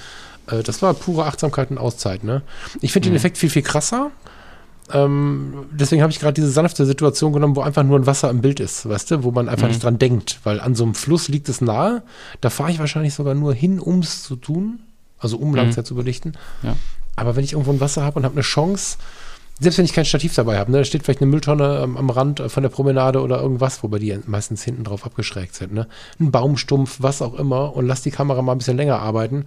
äh, das war pure Achtsamkeit und Auszeit. Ne? Ich finde den Effekt viel, viel krasser. Ähm, deswegen habe ich gerade diese sanfte Situation genommen, wo einfach nur ein Wasser im Bild ist, weißt du, wo man einfach nicht dran denkt, weil an so einem Fluss liegt es nahe. Da fahre ich wahrscheinlich sogar nur hin, um es zu tun, also um Langzeit zu belichten. Ja. Aber wenn ich irgendwo ein Wasser habe und habe eine Chance, selbst wenn ich kein Stativ dabei habe, ne, da steht vielleicht eine Mülltonne ähm, am Rand äh, von der Promenade oder irgendwas, wobei die meistens hinten drauf abgeschrägt sind, ne? Ein Baumstumpf, was auch immer, und lass die Kamera mal ein bisschen länger arbeiten.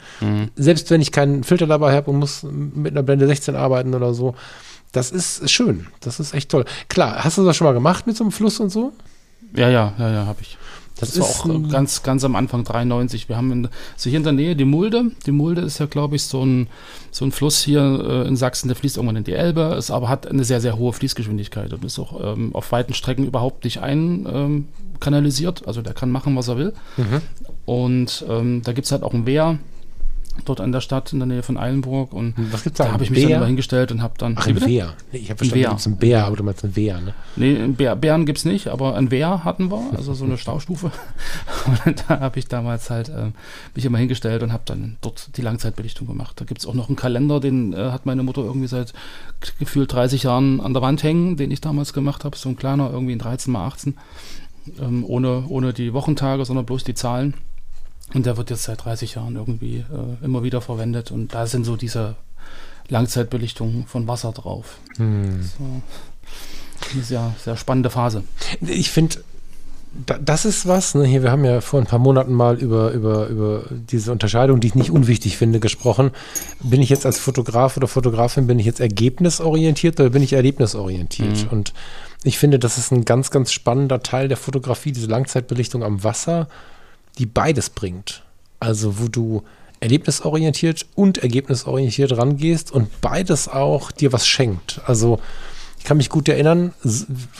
Selbst wenn ich keinen Filter dabei habe und muss mit einer Blende 16 arbeiten oder so, das ist schön. Das ist echt toll. Klar, hast du das schon mal gemacht mit so einem Fluss und so? Ja, ja, ja, ja, habe ich. Das Das, war ist auch äh, ganz, ganz am Anfang 93. Wir haben in, so hier in der Nähe die Mulde. Die Mulde ist ja, glaube ich, so ein, so ein Fluss hier äh, in Sachsen, der fließt irgendwann in die Elbe, ist aber hat eine sehr, sehr hohe Fließgeschwindigkeit und ist auch ähm, auf weiten Strecken überhaupt nicht ein ähm, kanalisiert. Also der kann machen, was er will. Mhm. Und ähm, da gibt es halt auch ein Wehr dort an der Stadt in der Nähe von Eilenburg. Und Was gibt's da? da habe ich mich dann Bär? immer hingestellt und habe dann. Ach, ein? Wehr. Nee, ich habe verstanden, Wehr. du gibt's einen Bär, aber du meinst einen Wehr, ne? Nee, einen Bär, Bären gibt es nicht, aber ein Wehr hatten wir, also so eine Staustufe. Und da habe ich damals halt ähm, mich immer hingestellt und habe dann dort die Langzeitbelichtung gemacht. Da gibt es auch noch einen Kalender, den äh, hat meine Mutter irgendwie seit gefühlt 30 Jahren an der Wand hängen, den ich damals gemacht habe. So ein kleiner, irgendwie ein 13 mal 18. Ähm, ohne, ohne die Wochentage, sondern bloß die Zahlen. Und der wird jetzt seit 30 Jahren irgendwie äh, immer wieder verwendet. Und da sind so diese Langzeitbelichtungen von Wasser drauf. Hm. So. Eine sehr, sehr spannende Phase. Ich finde, da, das ist was, ne? Hier, wir haben ja vor ein paar Monaten mal über, über, über diese Unterscheidung, die ich nicht unwichtig finde, gesprochen. Bin ich jetzt als Fotograf oder Fotografin, bin ich jetzt ergebnisorientiert oder bin ich erlebnisorientiert? Und ich finde, das ist ein ganz, ganz spannender Teil der Fotografie, diese Langzeitbelichtung am Wasser, die beides bringt. Also, wo du erlebnisorientiert und ergebnisorientiert rangehst und beides auch dir was schenkt. Also, ich kann mich gut erinnern,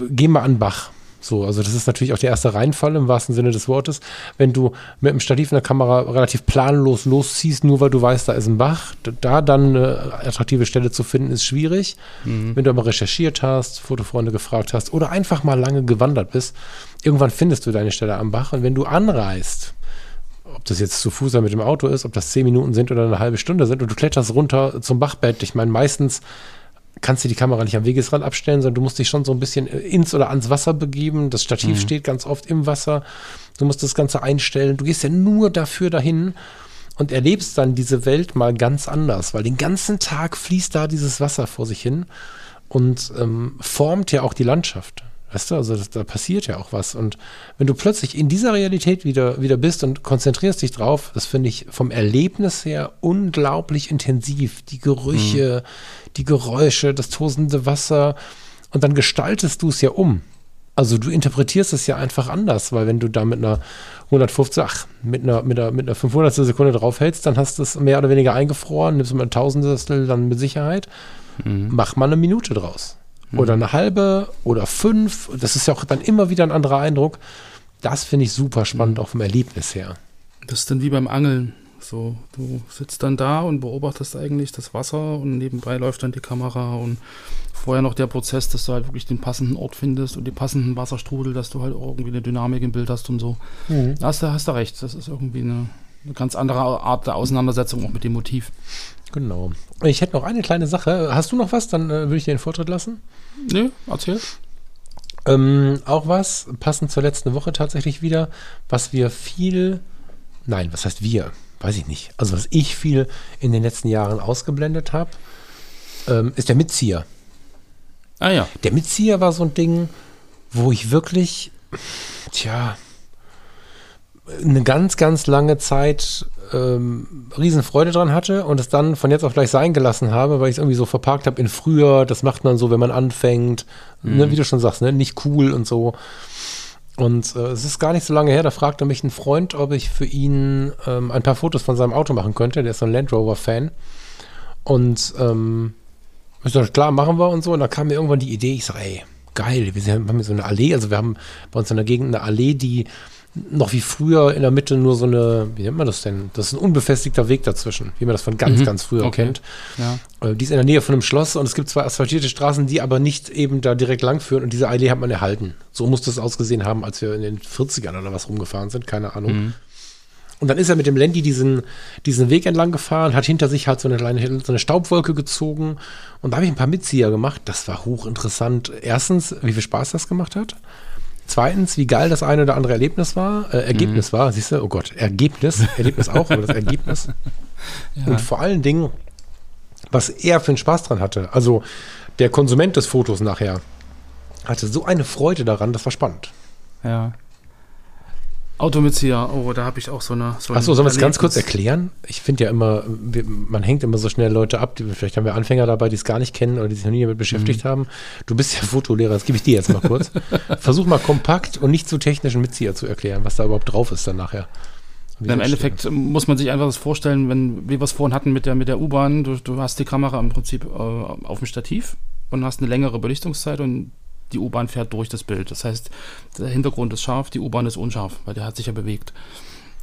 geh mal an Bach. So, also das ist natürlich auch der erste Reinfall im wahrsten Sinne des Wortes. Wenn du mit dem Stativ in der Kamera relativ planlos losziehst, nur weil du weißt, da ist ein Bach, da dann eine attraktive Stelle zu finden, ist schwierig. Mhm. Wenn du aber recherchiert hast, Fotofreunde gefragt hast oder einfach mal lange gewandert bist, irgendwann findest du deine Stelle am Bach. Und wenn du anreist, ob das jetzt zu Fuß oder mit dem Auto ist, ob das zehn Minuten sind oder eine halbe Stunde sind und du kletterst runter zum Bachbett. Ich meine, meistens kannst du die Kamera nicht am Wegesrand abstellen, sondern du musst dich schon so ein bisschen ins oder ans Wasser begeben. Das Stativ mhm. steht ganz oft im Wasser. Du musst das Ganze einstellen. Du gehst ja nur dafür dahin und erlebst dann diese Welt mal ganz anders, weil den ganzen Tag fließt da dieses Wasser vor sich hin und ähm, formt ja auch die Landschaft. Weißt du, also das, da passiert ja auch was. Und wenn du plötzlich in dieser Realität wieder, wieder bist und konzentrierst dich drauf, das finde ich vom Erlebnis her unglaublich intensiv. Die Gerüche, mhm. die Geräusche, das tosende Wasser. Und dann gestaltest du es ja um. Also du interpretierst es ja einfach anders, weil wenn du da mit einer 150, ach, mit einer, mit einer, mit einer 500 Sekunde draufhältst, dann hast du es mehr oder weniger eingefroren, nimmst du mal ein Tausendstel dann mit Sicherheit. Mhm. Mach mal eine Minute draus oder eine halbe oder fünf. Das ist ja auch dann immer wieder ein anderer Eindruck. Das finde ich super spannend, auch vom Erlebnis her. Das ist dann wie beim Angeln. So, du sitzt dann da und beobachtest eigentlich das Wasser und nebenbei läuft dann die Kamera und vorher noch der Prozess, dass du halt wirklich den passenden Ort findest und den passenden Wasserstrudel, dass du halt irgendwie eine Dynamik im Bild hast und so. Mhm. Da hast du, hast du recht. Das ist irgendwie eine, eine ganz andere Art der Auseinandersetzung auch mit dem Motiv. Genau. Ich hätte noch eine kleine Sache. Hast du noch was? Dann äh, würde ich dir den Vortritt lassen. Nö, erzähl. Ähm, auch was, passend zur letzten Woche tatsächlich wieder, was wir viel, nein, was heißt wir? Weiß ich nicht. Also was ich viel in den letzten Jahren ausgeblendet habe, ähm, ist der Mitzieher. Ah ja. Der Mitzieher war so ein Ding, wo ich wirklich, tja, eine ganz, ganz lange Zeit ähm, Riesenfreude dran hatte und es dann von jetzt auf gleich sein gelassen habe, weil ich es irgendwie so verparkt habe in früher, das macht man so, wenn man anfängt, ne, mhm. ne, wie du schon sagst, ne, nicht cool und so. Und äh, es ist gar nicht so lange her, da fragte mich ein Freund, ob ich für ihn ähm, ein paar Fotos von seinem Auto machen könnte. Der ist so ein Land Rover-Fan. Und ähm, ich dachte, klar, machen wir und so. Und da kam mir irgendwann die Idee, ich sage, ey, geil, wir haben hier so eine Allee, also wir haben bei uns in der Gegend eine Allee, die noch wie früher in der Mitte nur so eine, wie nennt man das denn? Das ist ein unbefestigter Weg dazwischen, wie man das von ganz, mhm. ganz früher okay. kennt. Ja. Äh, die ist in der Nähe von einem Schloss und es gibt zwei asphaltierte Straßen, die aber nicht eben da direkt langführen und diese Allee hat man erhalten. So muss das ausgesehen haben, als wir in den 40ern oder was rumgefahren sind, keine Ahnung. Mhm. Und dann ist er mit dem Landy diesen, diesen Weg entlang gefahren, hat hinter sich halt so eine kleine so eine Staubwolke gezogen. Und da habe ich ein paar Mitzieher gemacht. Das war hochinteressant. Erstens, wie viel Spaß das gemacht hat. Zweitens, wie geil das eine oder andere Erlebnis war, äh, Ergebnis mhm. war, siehst du, oh Gott, Ergebnis, Erlebnis auch, aber das Ergebnis. Ja. Und vor allen Dingen, was er für einen Spaß dran hatte. Also der Konsument des Fotos nachher hatte so eine Freude daran, das war spannend. Ja. Automizia, oh, da habe ich auch so eine. So Achso, sollen wir es ganz kurz erklären? Ich finde ja immer, wir, man hängt immer so schnell Leute ab, die, vielleicht haben wir Anfänger dabei, die es gar nicht kennen oder die sich noch nie damit beschäftigt mhm. haben. Du bist ja Fotolehrer, das gebe ich dir jetzt mal kurz. Versuch mal kompakt und nicht zu technischen Mitzieher zu erklären, was da überhaupt drauf ist dann nachher. Im Endeffekt muss man sich einfach das vorstellen, wenn, wie wir es vorhin hatten mit der, mit der U-Bahn, du, du hast die Kamera im Prinzip äh, auf dem Stativ und hast eine längere Belichtungszeit und die U-Bahn fährt durch das Bild. Das heißt, der Hintergrund ist scharf, die U-Bahn ist unscharf, weil der hat sich ja bewegt.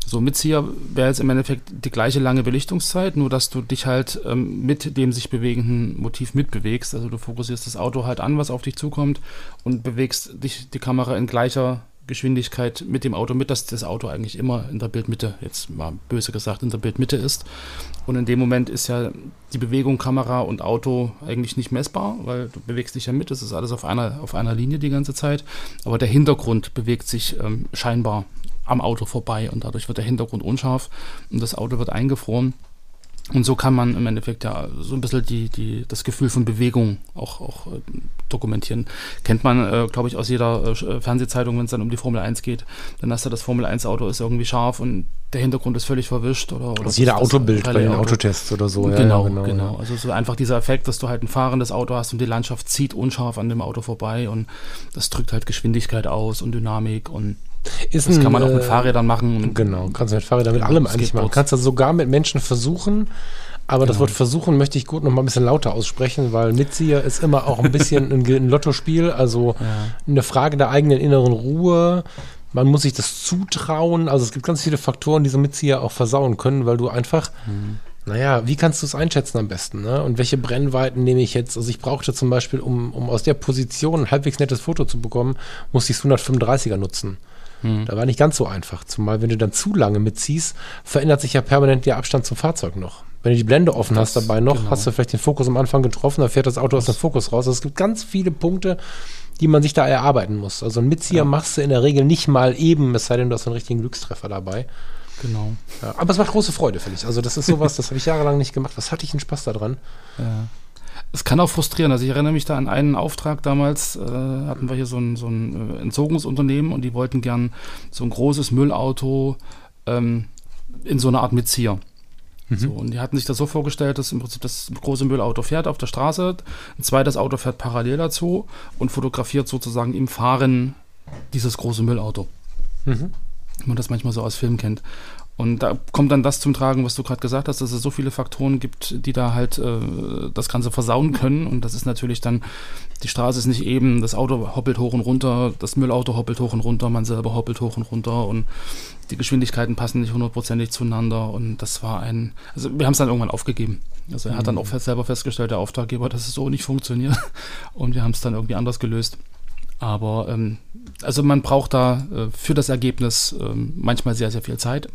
So, Mitzieher wäre jetzt im Endeffekt die gleiche lange Belichtungszeit, nur dass du dich halt ähm, mit dem sich bewegenden Motiv mitbewegst. Also du fokussierst das Auto halt an, was auf dich zukommt und bewegst dich die Kamera in gleicher Geschwindigkeit mit dem Auto mit, dass das Auto eigentlich immer in der Bildmitte, jetzt mal böse gesagt, in der Bildmitte ist. Und in dem Moment ist ja die Bewegung Kamera und Auto eigentlich nicht messbar, weil du bewegst dich ja mit, das ist alles auf einer, auf einer Linie die ganze Zeit. Aber der Hintergrund bewegt sich ähm, scheinbar am Auto vorbei und dadurch wird der Hintergrund unscharf und das Auto wird eingefroren. Und so kann man im Endeffekt ja so ein bisschen die, die, das Gefühl von Bewegung auch, auch äh, dokumentieren. Kennt man, äh, glaube ich, aus jeder äh, Fernsehzeitung, wenn es dann um die Formel 1 geht. Dann hast du das Formel 1 Auto ist irgendwie scharf und der Hintergrund ist völlig verwischt. Oder, oder aus jeder Autobild bei den Auto. Autotests oder so. Ja, genau, genau, genau. Also so einfach dieser Effekt, dass du halt ein fahrendes Auto hast und die Landschaft zieht unscharf an dem Auto vorbei und das drückt halt Geschwindigkeit aus und Dynamik und ist das ein, kann man auch mit äh, Fahrrädern machen. Genau, kannst du mit Fahrrädern mit allem eigentlich machen. Kannst du sogar mit Menschen versuchen, Aber das Wort versuchen möchte ich gut noch mal ein bisschen lauter aussprechen, weil Mitzieher ist immer auch ein bisschen ein, ein Lottospiel, also eine Frage der eigenen inneren Ruhe. Man muss sich das zutrauen. Also es gibt ganz viele Faktoren, die so Mitzieher auch versauen können, weil du einfach, naja, wie kannst du es einschätzen am besten? Ne? Und welche Brennweiten nehme ich jetzt? Also ich brauchte zum Beispiel, um, um aus der Position ein halbwegs nettes Foto zu bekommen, musste ich das 135er nutzen. Da war nicht ganz so einfach. Zumal, wenn du dann zu lange mitziehst, verändert sich ja permanent der Abstand zum Fahrzeug noch. Wenn du die Blende offen hast dabei noch, genau. hast du vielleicht den Fokus am Anfang getroffen, dann fährt das Auto aus dem Fokus raus. Also es gibt ganz viele Punkte, die man sich da erarbeiten muss. Also ein Mitzieher machst du in der Regel nicht mal eben, es sei denn, du hast einen richtigen Glückstreffer dabei. Genau. Ja, aber es macht große Freude, finde ich. Also das ist sowas, das habe ich jahrelang nicht gemacht. Was hatte ich einen Spaß daran? Ja. Es kann auch frustrieren. Also ich erinnere mich da an einen Auftrag damals, äh, hatten wir hier so ein, so ein äh, Entsorgungsunternehmen und die wollten gern so ein großes Müllauto ähm, in so einer Art Mitzieher. So, und die hatten sich das so vorgestellt, dass im Prinzip das große Müllauto fährt auf der Straße, ein zweites Auto fährt parallel dazu und fotografiert sozusagen im Fahren dieses große Müllauto. Wie man das manchmal so aus Filmen kennt. Und da kommt dann das zum Tragen, was du gerade gesagt hast, dass es so viele Faktoren gibt, die da halt äh, das Ganze versauen können. Und das ist natürlich dann, die Straße ist nicht eben, das Auto hoppelt hoch und runter, das Müllauto hoppelt hoch und runter, man selber hoppelt hoch und runter und die Geschwindigkeiten passen nicht hundertprozentig zueinander. Und das war ein, also wir haben es dann irgendwann aufgegeben. Also er hat dann auch fest, selber festgestellt, der Auftraggeber, dass es so nicht funktioniert. Und wir haben es dann irgendwie anders gelöst. Aber ähm, also man braucht da äh, für das Ergebnis ähm, manchmal sehr, sehr viel Zeit.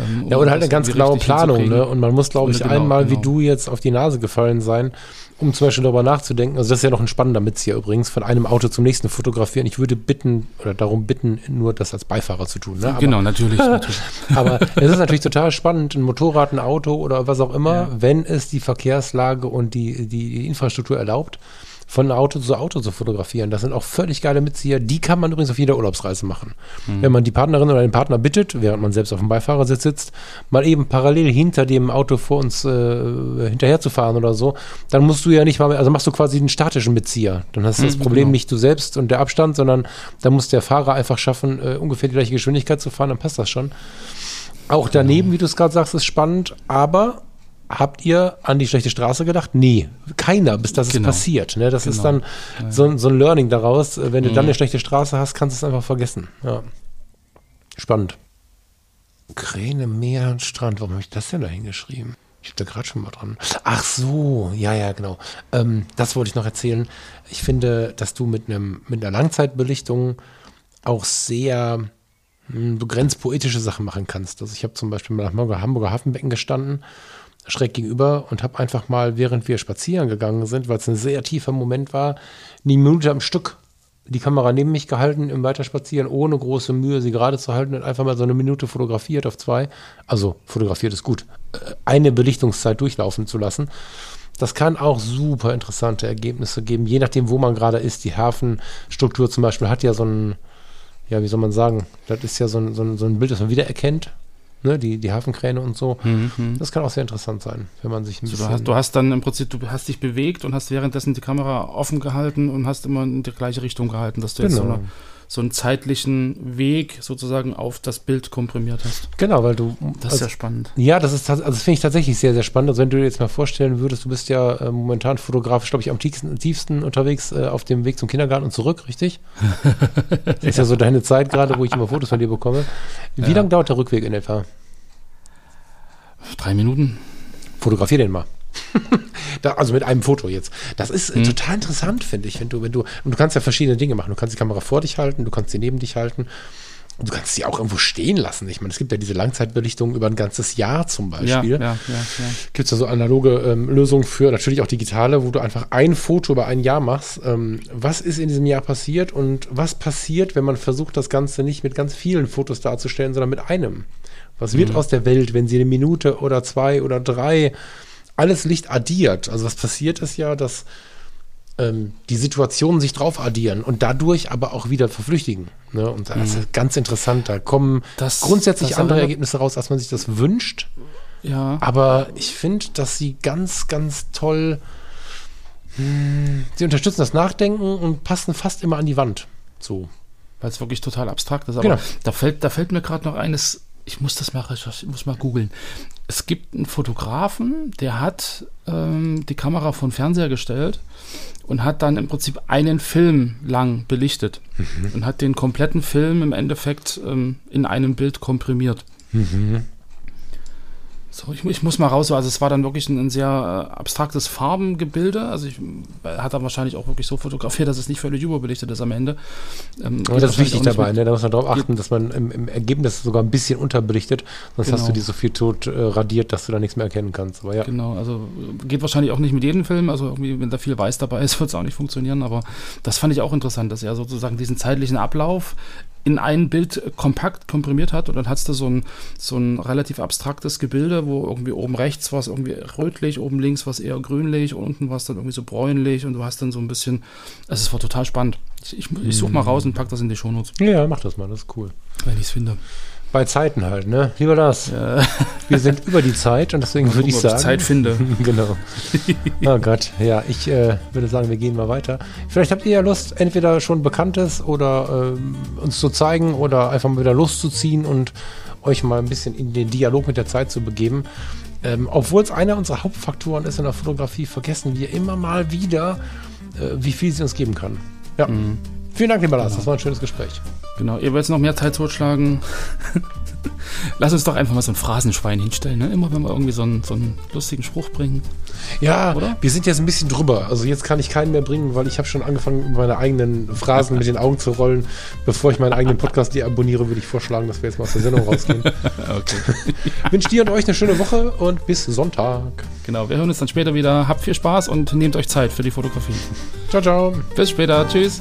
Ähm, Ja, oder halt eine ganz genaue Planung, ne? Und man muss, glaube ich, Genau, einmal wie genau. du jetzt auf die Nase gefallen sein, um zum Beispiel darüber nachzudenken. Also das ist ja noch ein spannender Mitzieher übrigens, von einem Auto zum nächsten fotografieren. Ich würde bitten oder darum bitten, nur das als Beifahrer zu tun. Ne? Aber, Genau, natürlich. natürlich. aber es ist natürlich total spannend, ein Motorrad, ein Auto oder was auch immer, wenn es die Verkehrslage und die, die Infrastruktur erlaubt, von Auto zu Auto zu fotografieren. Das sind auch völlig geile Mitzieher. Die kann man übrigens auf jeder Urlaubsreise machen. Wenn man die Partnerin oder den Partner bittet, während man selbst auf dem Beifahrersitz sitzt, mal eben parallel hinter dem Auto vor uns äh, hinterher zu fahren oder so, dann musst du ja nicht mal, also machst du quasi einen statischen Mitzieher. Dann hast du das Problem genau. nicht du selbst und der Abstand, sondern dann muss der Fahrer einfach schaffen, äh, ungefähr die gleiche Geschwindigkeit zu fahren, dann passt das schon. Auch daneben, wie du es gerade sagst, ist spannend, aber habt ihr an die schlechte Straße gedacht? Nee, keiner, bis das Genau. es passiert. Ne? Das ist Genau. dann so, ein- so ein Learning daraus. Wenn du dann Mhm. eine schlechte Straße hast, kannst du es einfach vergessen. Ja. Spannend. Kräne, Meer und Strand. Warum habe ich das denn da hingeschrieben? Ich habe da gerade schon mal dran. Ach so, ja, ja, genau. Ähm, das wollte ich noch erzählen. Ich finde, dass du mit, einem, mit einer Langzeitbelichtung auch sehr mh, begrenzt poetische Sachen machen kannst. Also ich habe zum Beispiel mal am Hamburger Hafenbecken gestanden, schräg gegenüber und habe einfach mal, während wir spazieren gegangen sind, weil es ein sehr tiefer Moment war, eine Minute am Stück die Kamera neben mich gehalten im Weiterspazieren, ohne große Mühe, sie gerade zu halten und einfach mal so eine Minute fotografiert auf zwei. Also fotografiert ist gut. Äh, Eine Belichtungszeit durchlaufen zu lassen. Das kann auch super interessante Ergebnisse geben, je nachdem, wo man gerade ist. Die Hafenstruktur zum Beispiel hat ja so ein, ja, wie soll man sagen, das ist ja so ein, so ein, so ein Bild, das man wiedererkennt. Ne, die, die Hafenkräne und so. Das kann auch sehr interessant sein, wenn man sich ein So, bisschen. du, hast, du hast dann im Prinzip, du hast dich bewegt und hast währenddessen die Kamera offen gehalten und hast immer in die gleiche Richtung gehalten, dass du jetzt so, Genau. eine, so einen zeitlichen Weg sozusagen auf das Bild komprimiert hast. genau, weil du. Das ist also- ja spannend. Ja, das ist also das finde ich tatsächlich sehr, sehr spannend. Also wenn du dir jetzt mal vorstellen würdest, du bist ja äh, momentan fotografisch, glaube ich, am tiefsten, tiefsten unterwegs äh, auf dem Weg zum Kindergarten und zurück, richtig? Das ist ja so deine Zeit gerade, wo ich immer Fotos von dir bekomme. Wie Ja. lange dauert der Rückweg in etwa? Drei Minuten. Fotografier den mal. da, also mit einem Foto jetzt. Das ist Mhm. total interessant, finde ich, wenn du, wenn du, und du kannst ja verschiedene Dinge machen. Du kannst die Kamera vor dich halten, du kannst sie neben dich halten. Und du kannst sie auch irgendwo stehen lassen. Ich meine, es gibt ja diese Langzeitbelichtung über ein ganzes Jahr zum Beispiel. Ja, ja, ja, ja. gibt es ja so analoge ähm, Lösungen für, natürlich auch digitale, wo du einfach ein Foto über ein Jahr machst. Ähm, was ist in diesem Jahr passiert und was passiert, wenn man versucht, das Ganze nicht mit ganz vielen Fotos darzustellen, sondern mit einem? Was wird aus der Welt, wenn sie eine Minute oder zwei oder drei alles Licht addiert? Also was passiert ist ja, dass ähm, die Situationen sich drauf addieren und dadurch aber auch wieder verflüchtigen. Ne? Und das ist ganz interessant. Da kommen Das- grundsätzlich das andere Ergebnisse raus, als man sich das wünscht. ja. Aber ich finde, dass sie ganz, ganz toll. Hm, sie unterstützen das Nachdenken und passen fast immer an die Wand. So. weil es wirklich total abstrakt ist. Aber Genau. da, fällt, da fällt mir gerade noch eines, ich muss das mal recherchieren, ich muss mal googeln. es gibt einen Fotografen, der hat ähm, die Kamera von Fernseher gestellt und hat dann im Prinzip einen Film lang belichtet mhm. und hat den kompletten Film im Endeffekt ähm, in einem Bild komprimiert. Mhm. So, ich, ich, muss mal raus, also es war dann wirklich ein, ein sehr äh, abstraktes Farbengebilde. Also ich äh, hat er wahrscheinlich auch wirklich so fotografiert, dass es nicht völlig überbelichtet ist am Ende. Ähm, Aber das ist wichtig dabei, ne? da muss man darauf achten, dass man im, im, Ergebnis sogar ein bisschen unterbelichtet, sonst genau. hast du die so viel tot äh, radiert, dass du da nichts mehr erkennen kannst. Aber ja. Genau, also geht wahrscheinlich auch nicht mit jedem Film, also irgendwie, wenn da viel Weiß dabei ist, wird es auch nicht funktionieren, aber das fand ich auch interessant, dass er sozusagen diesen zeitlichen Ablauf in ein Bild kompakt komprimiert hat und dann hast du so ein, so ein relativ abstraktes Gebilde, wo irgendwie oben rechts war es irgendwie rötlich, oben links war es eher grünlich und unten war es dann irgendwie so bräunlich und du hast dann so ein bisschen, also es war total spannend. Ich, ich, ich suche mal raus und pack das in die Shownotes. Ja, mach das mal, das ist cool. Wenn ich es finde. Bei Zeiten halt, ne? Lieber das. Ja. Wir sind über die Zeit und deswegen würde ich sagen. Ich Zeit finde. genau. Oh Gott, ja, ich äh, würde sagen, wir gehen mal weiter. Vielleicht habt ihr ja Lust, entweder schon Bekanntes oder äh, uns zu zeigen oder einfach mal wieder loszuziehen und euch mal ein bisschen in den Dialog mit der Zeit zu begeben. Ähm, Obwohl es einer unserer Hauptfaktoren ist in der Fotografie, vergessen wir immer mal wieder, äh, wie viel sie uns geben kann. Ja. Mhm. Vielen Dank, lieber Lars. Genau. Das war ein schönes Gespräch. Genau, ihr wollt noch mehr Zeit totschlagen. Lass uns doch einfach mal so ein Phrasenschwein hinstellen, ne? Immer wenn wir irgendwie so einen, so einen lustigen Spruch bringen. Ja, oder? wir sind jetzt ein bisschen drüber. Also jetzt kann ich keinen mehr bringen, weil ich habe schon angefangen, meine eigenen Phrasen mit den Augen zu rollen. Bevor ich meinen eigenen Podcast deabonniere, würde ich vorschlagen, dass wir jetzt mal aus der Sendung rausgehen. okay. Wünsche dir und euch eine schöne Woche und bis Sonntag. Genau, wir hören uns dann später wieder. Habt viel Spaß und nehmt euch Zeit für die Fotografie. Ciao, ciao. Bis später. Tschüss.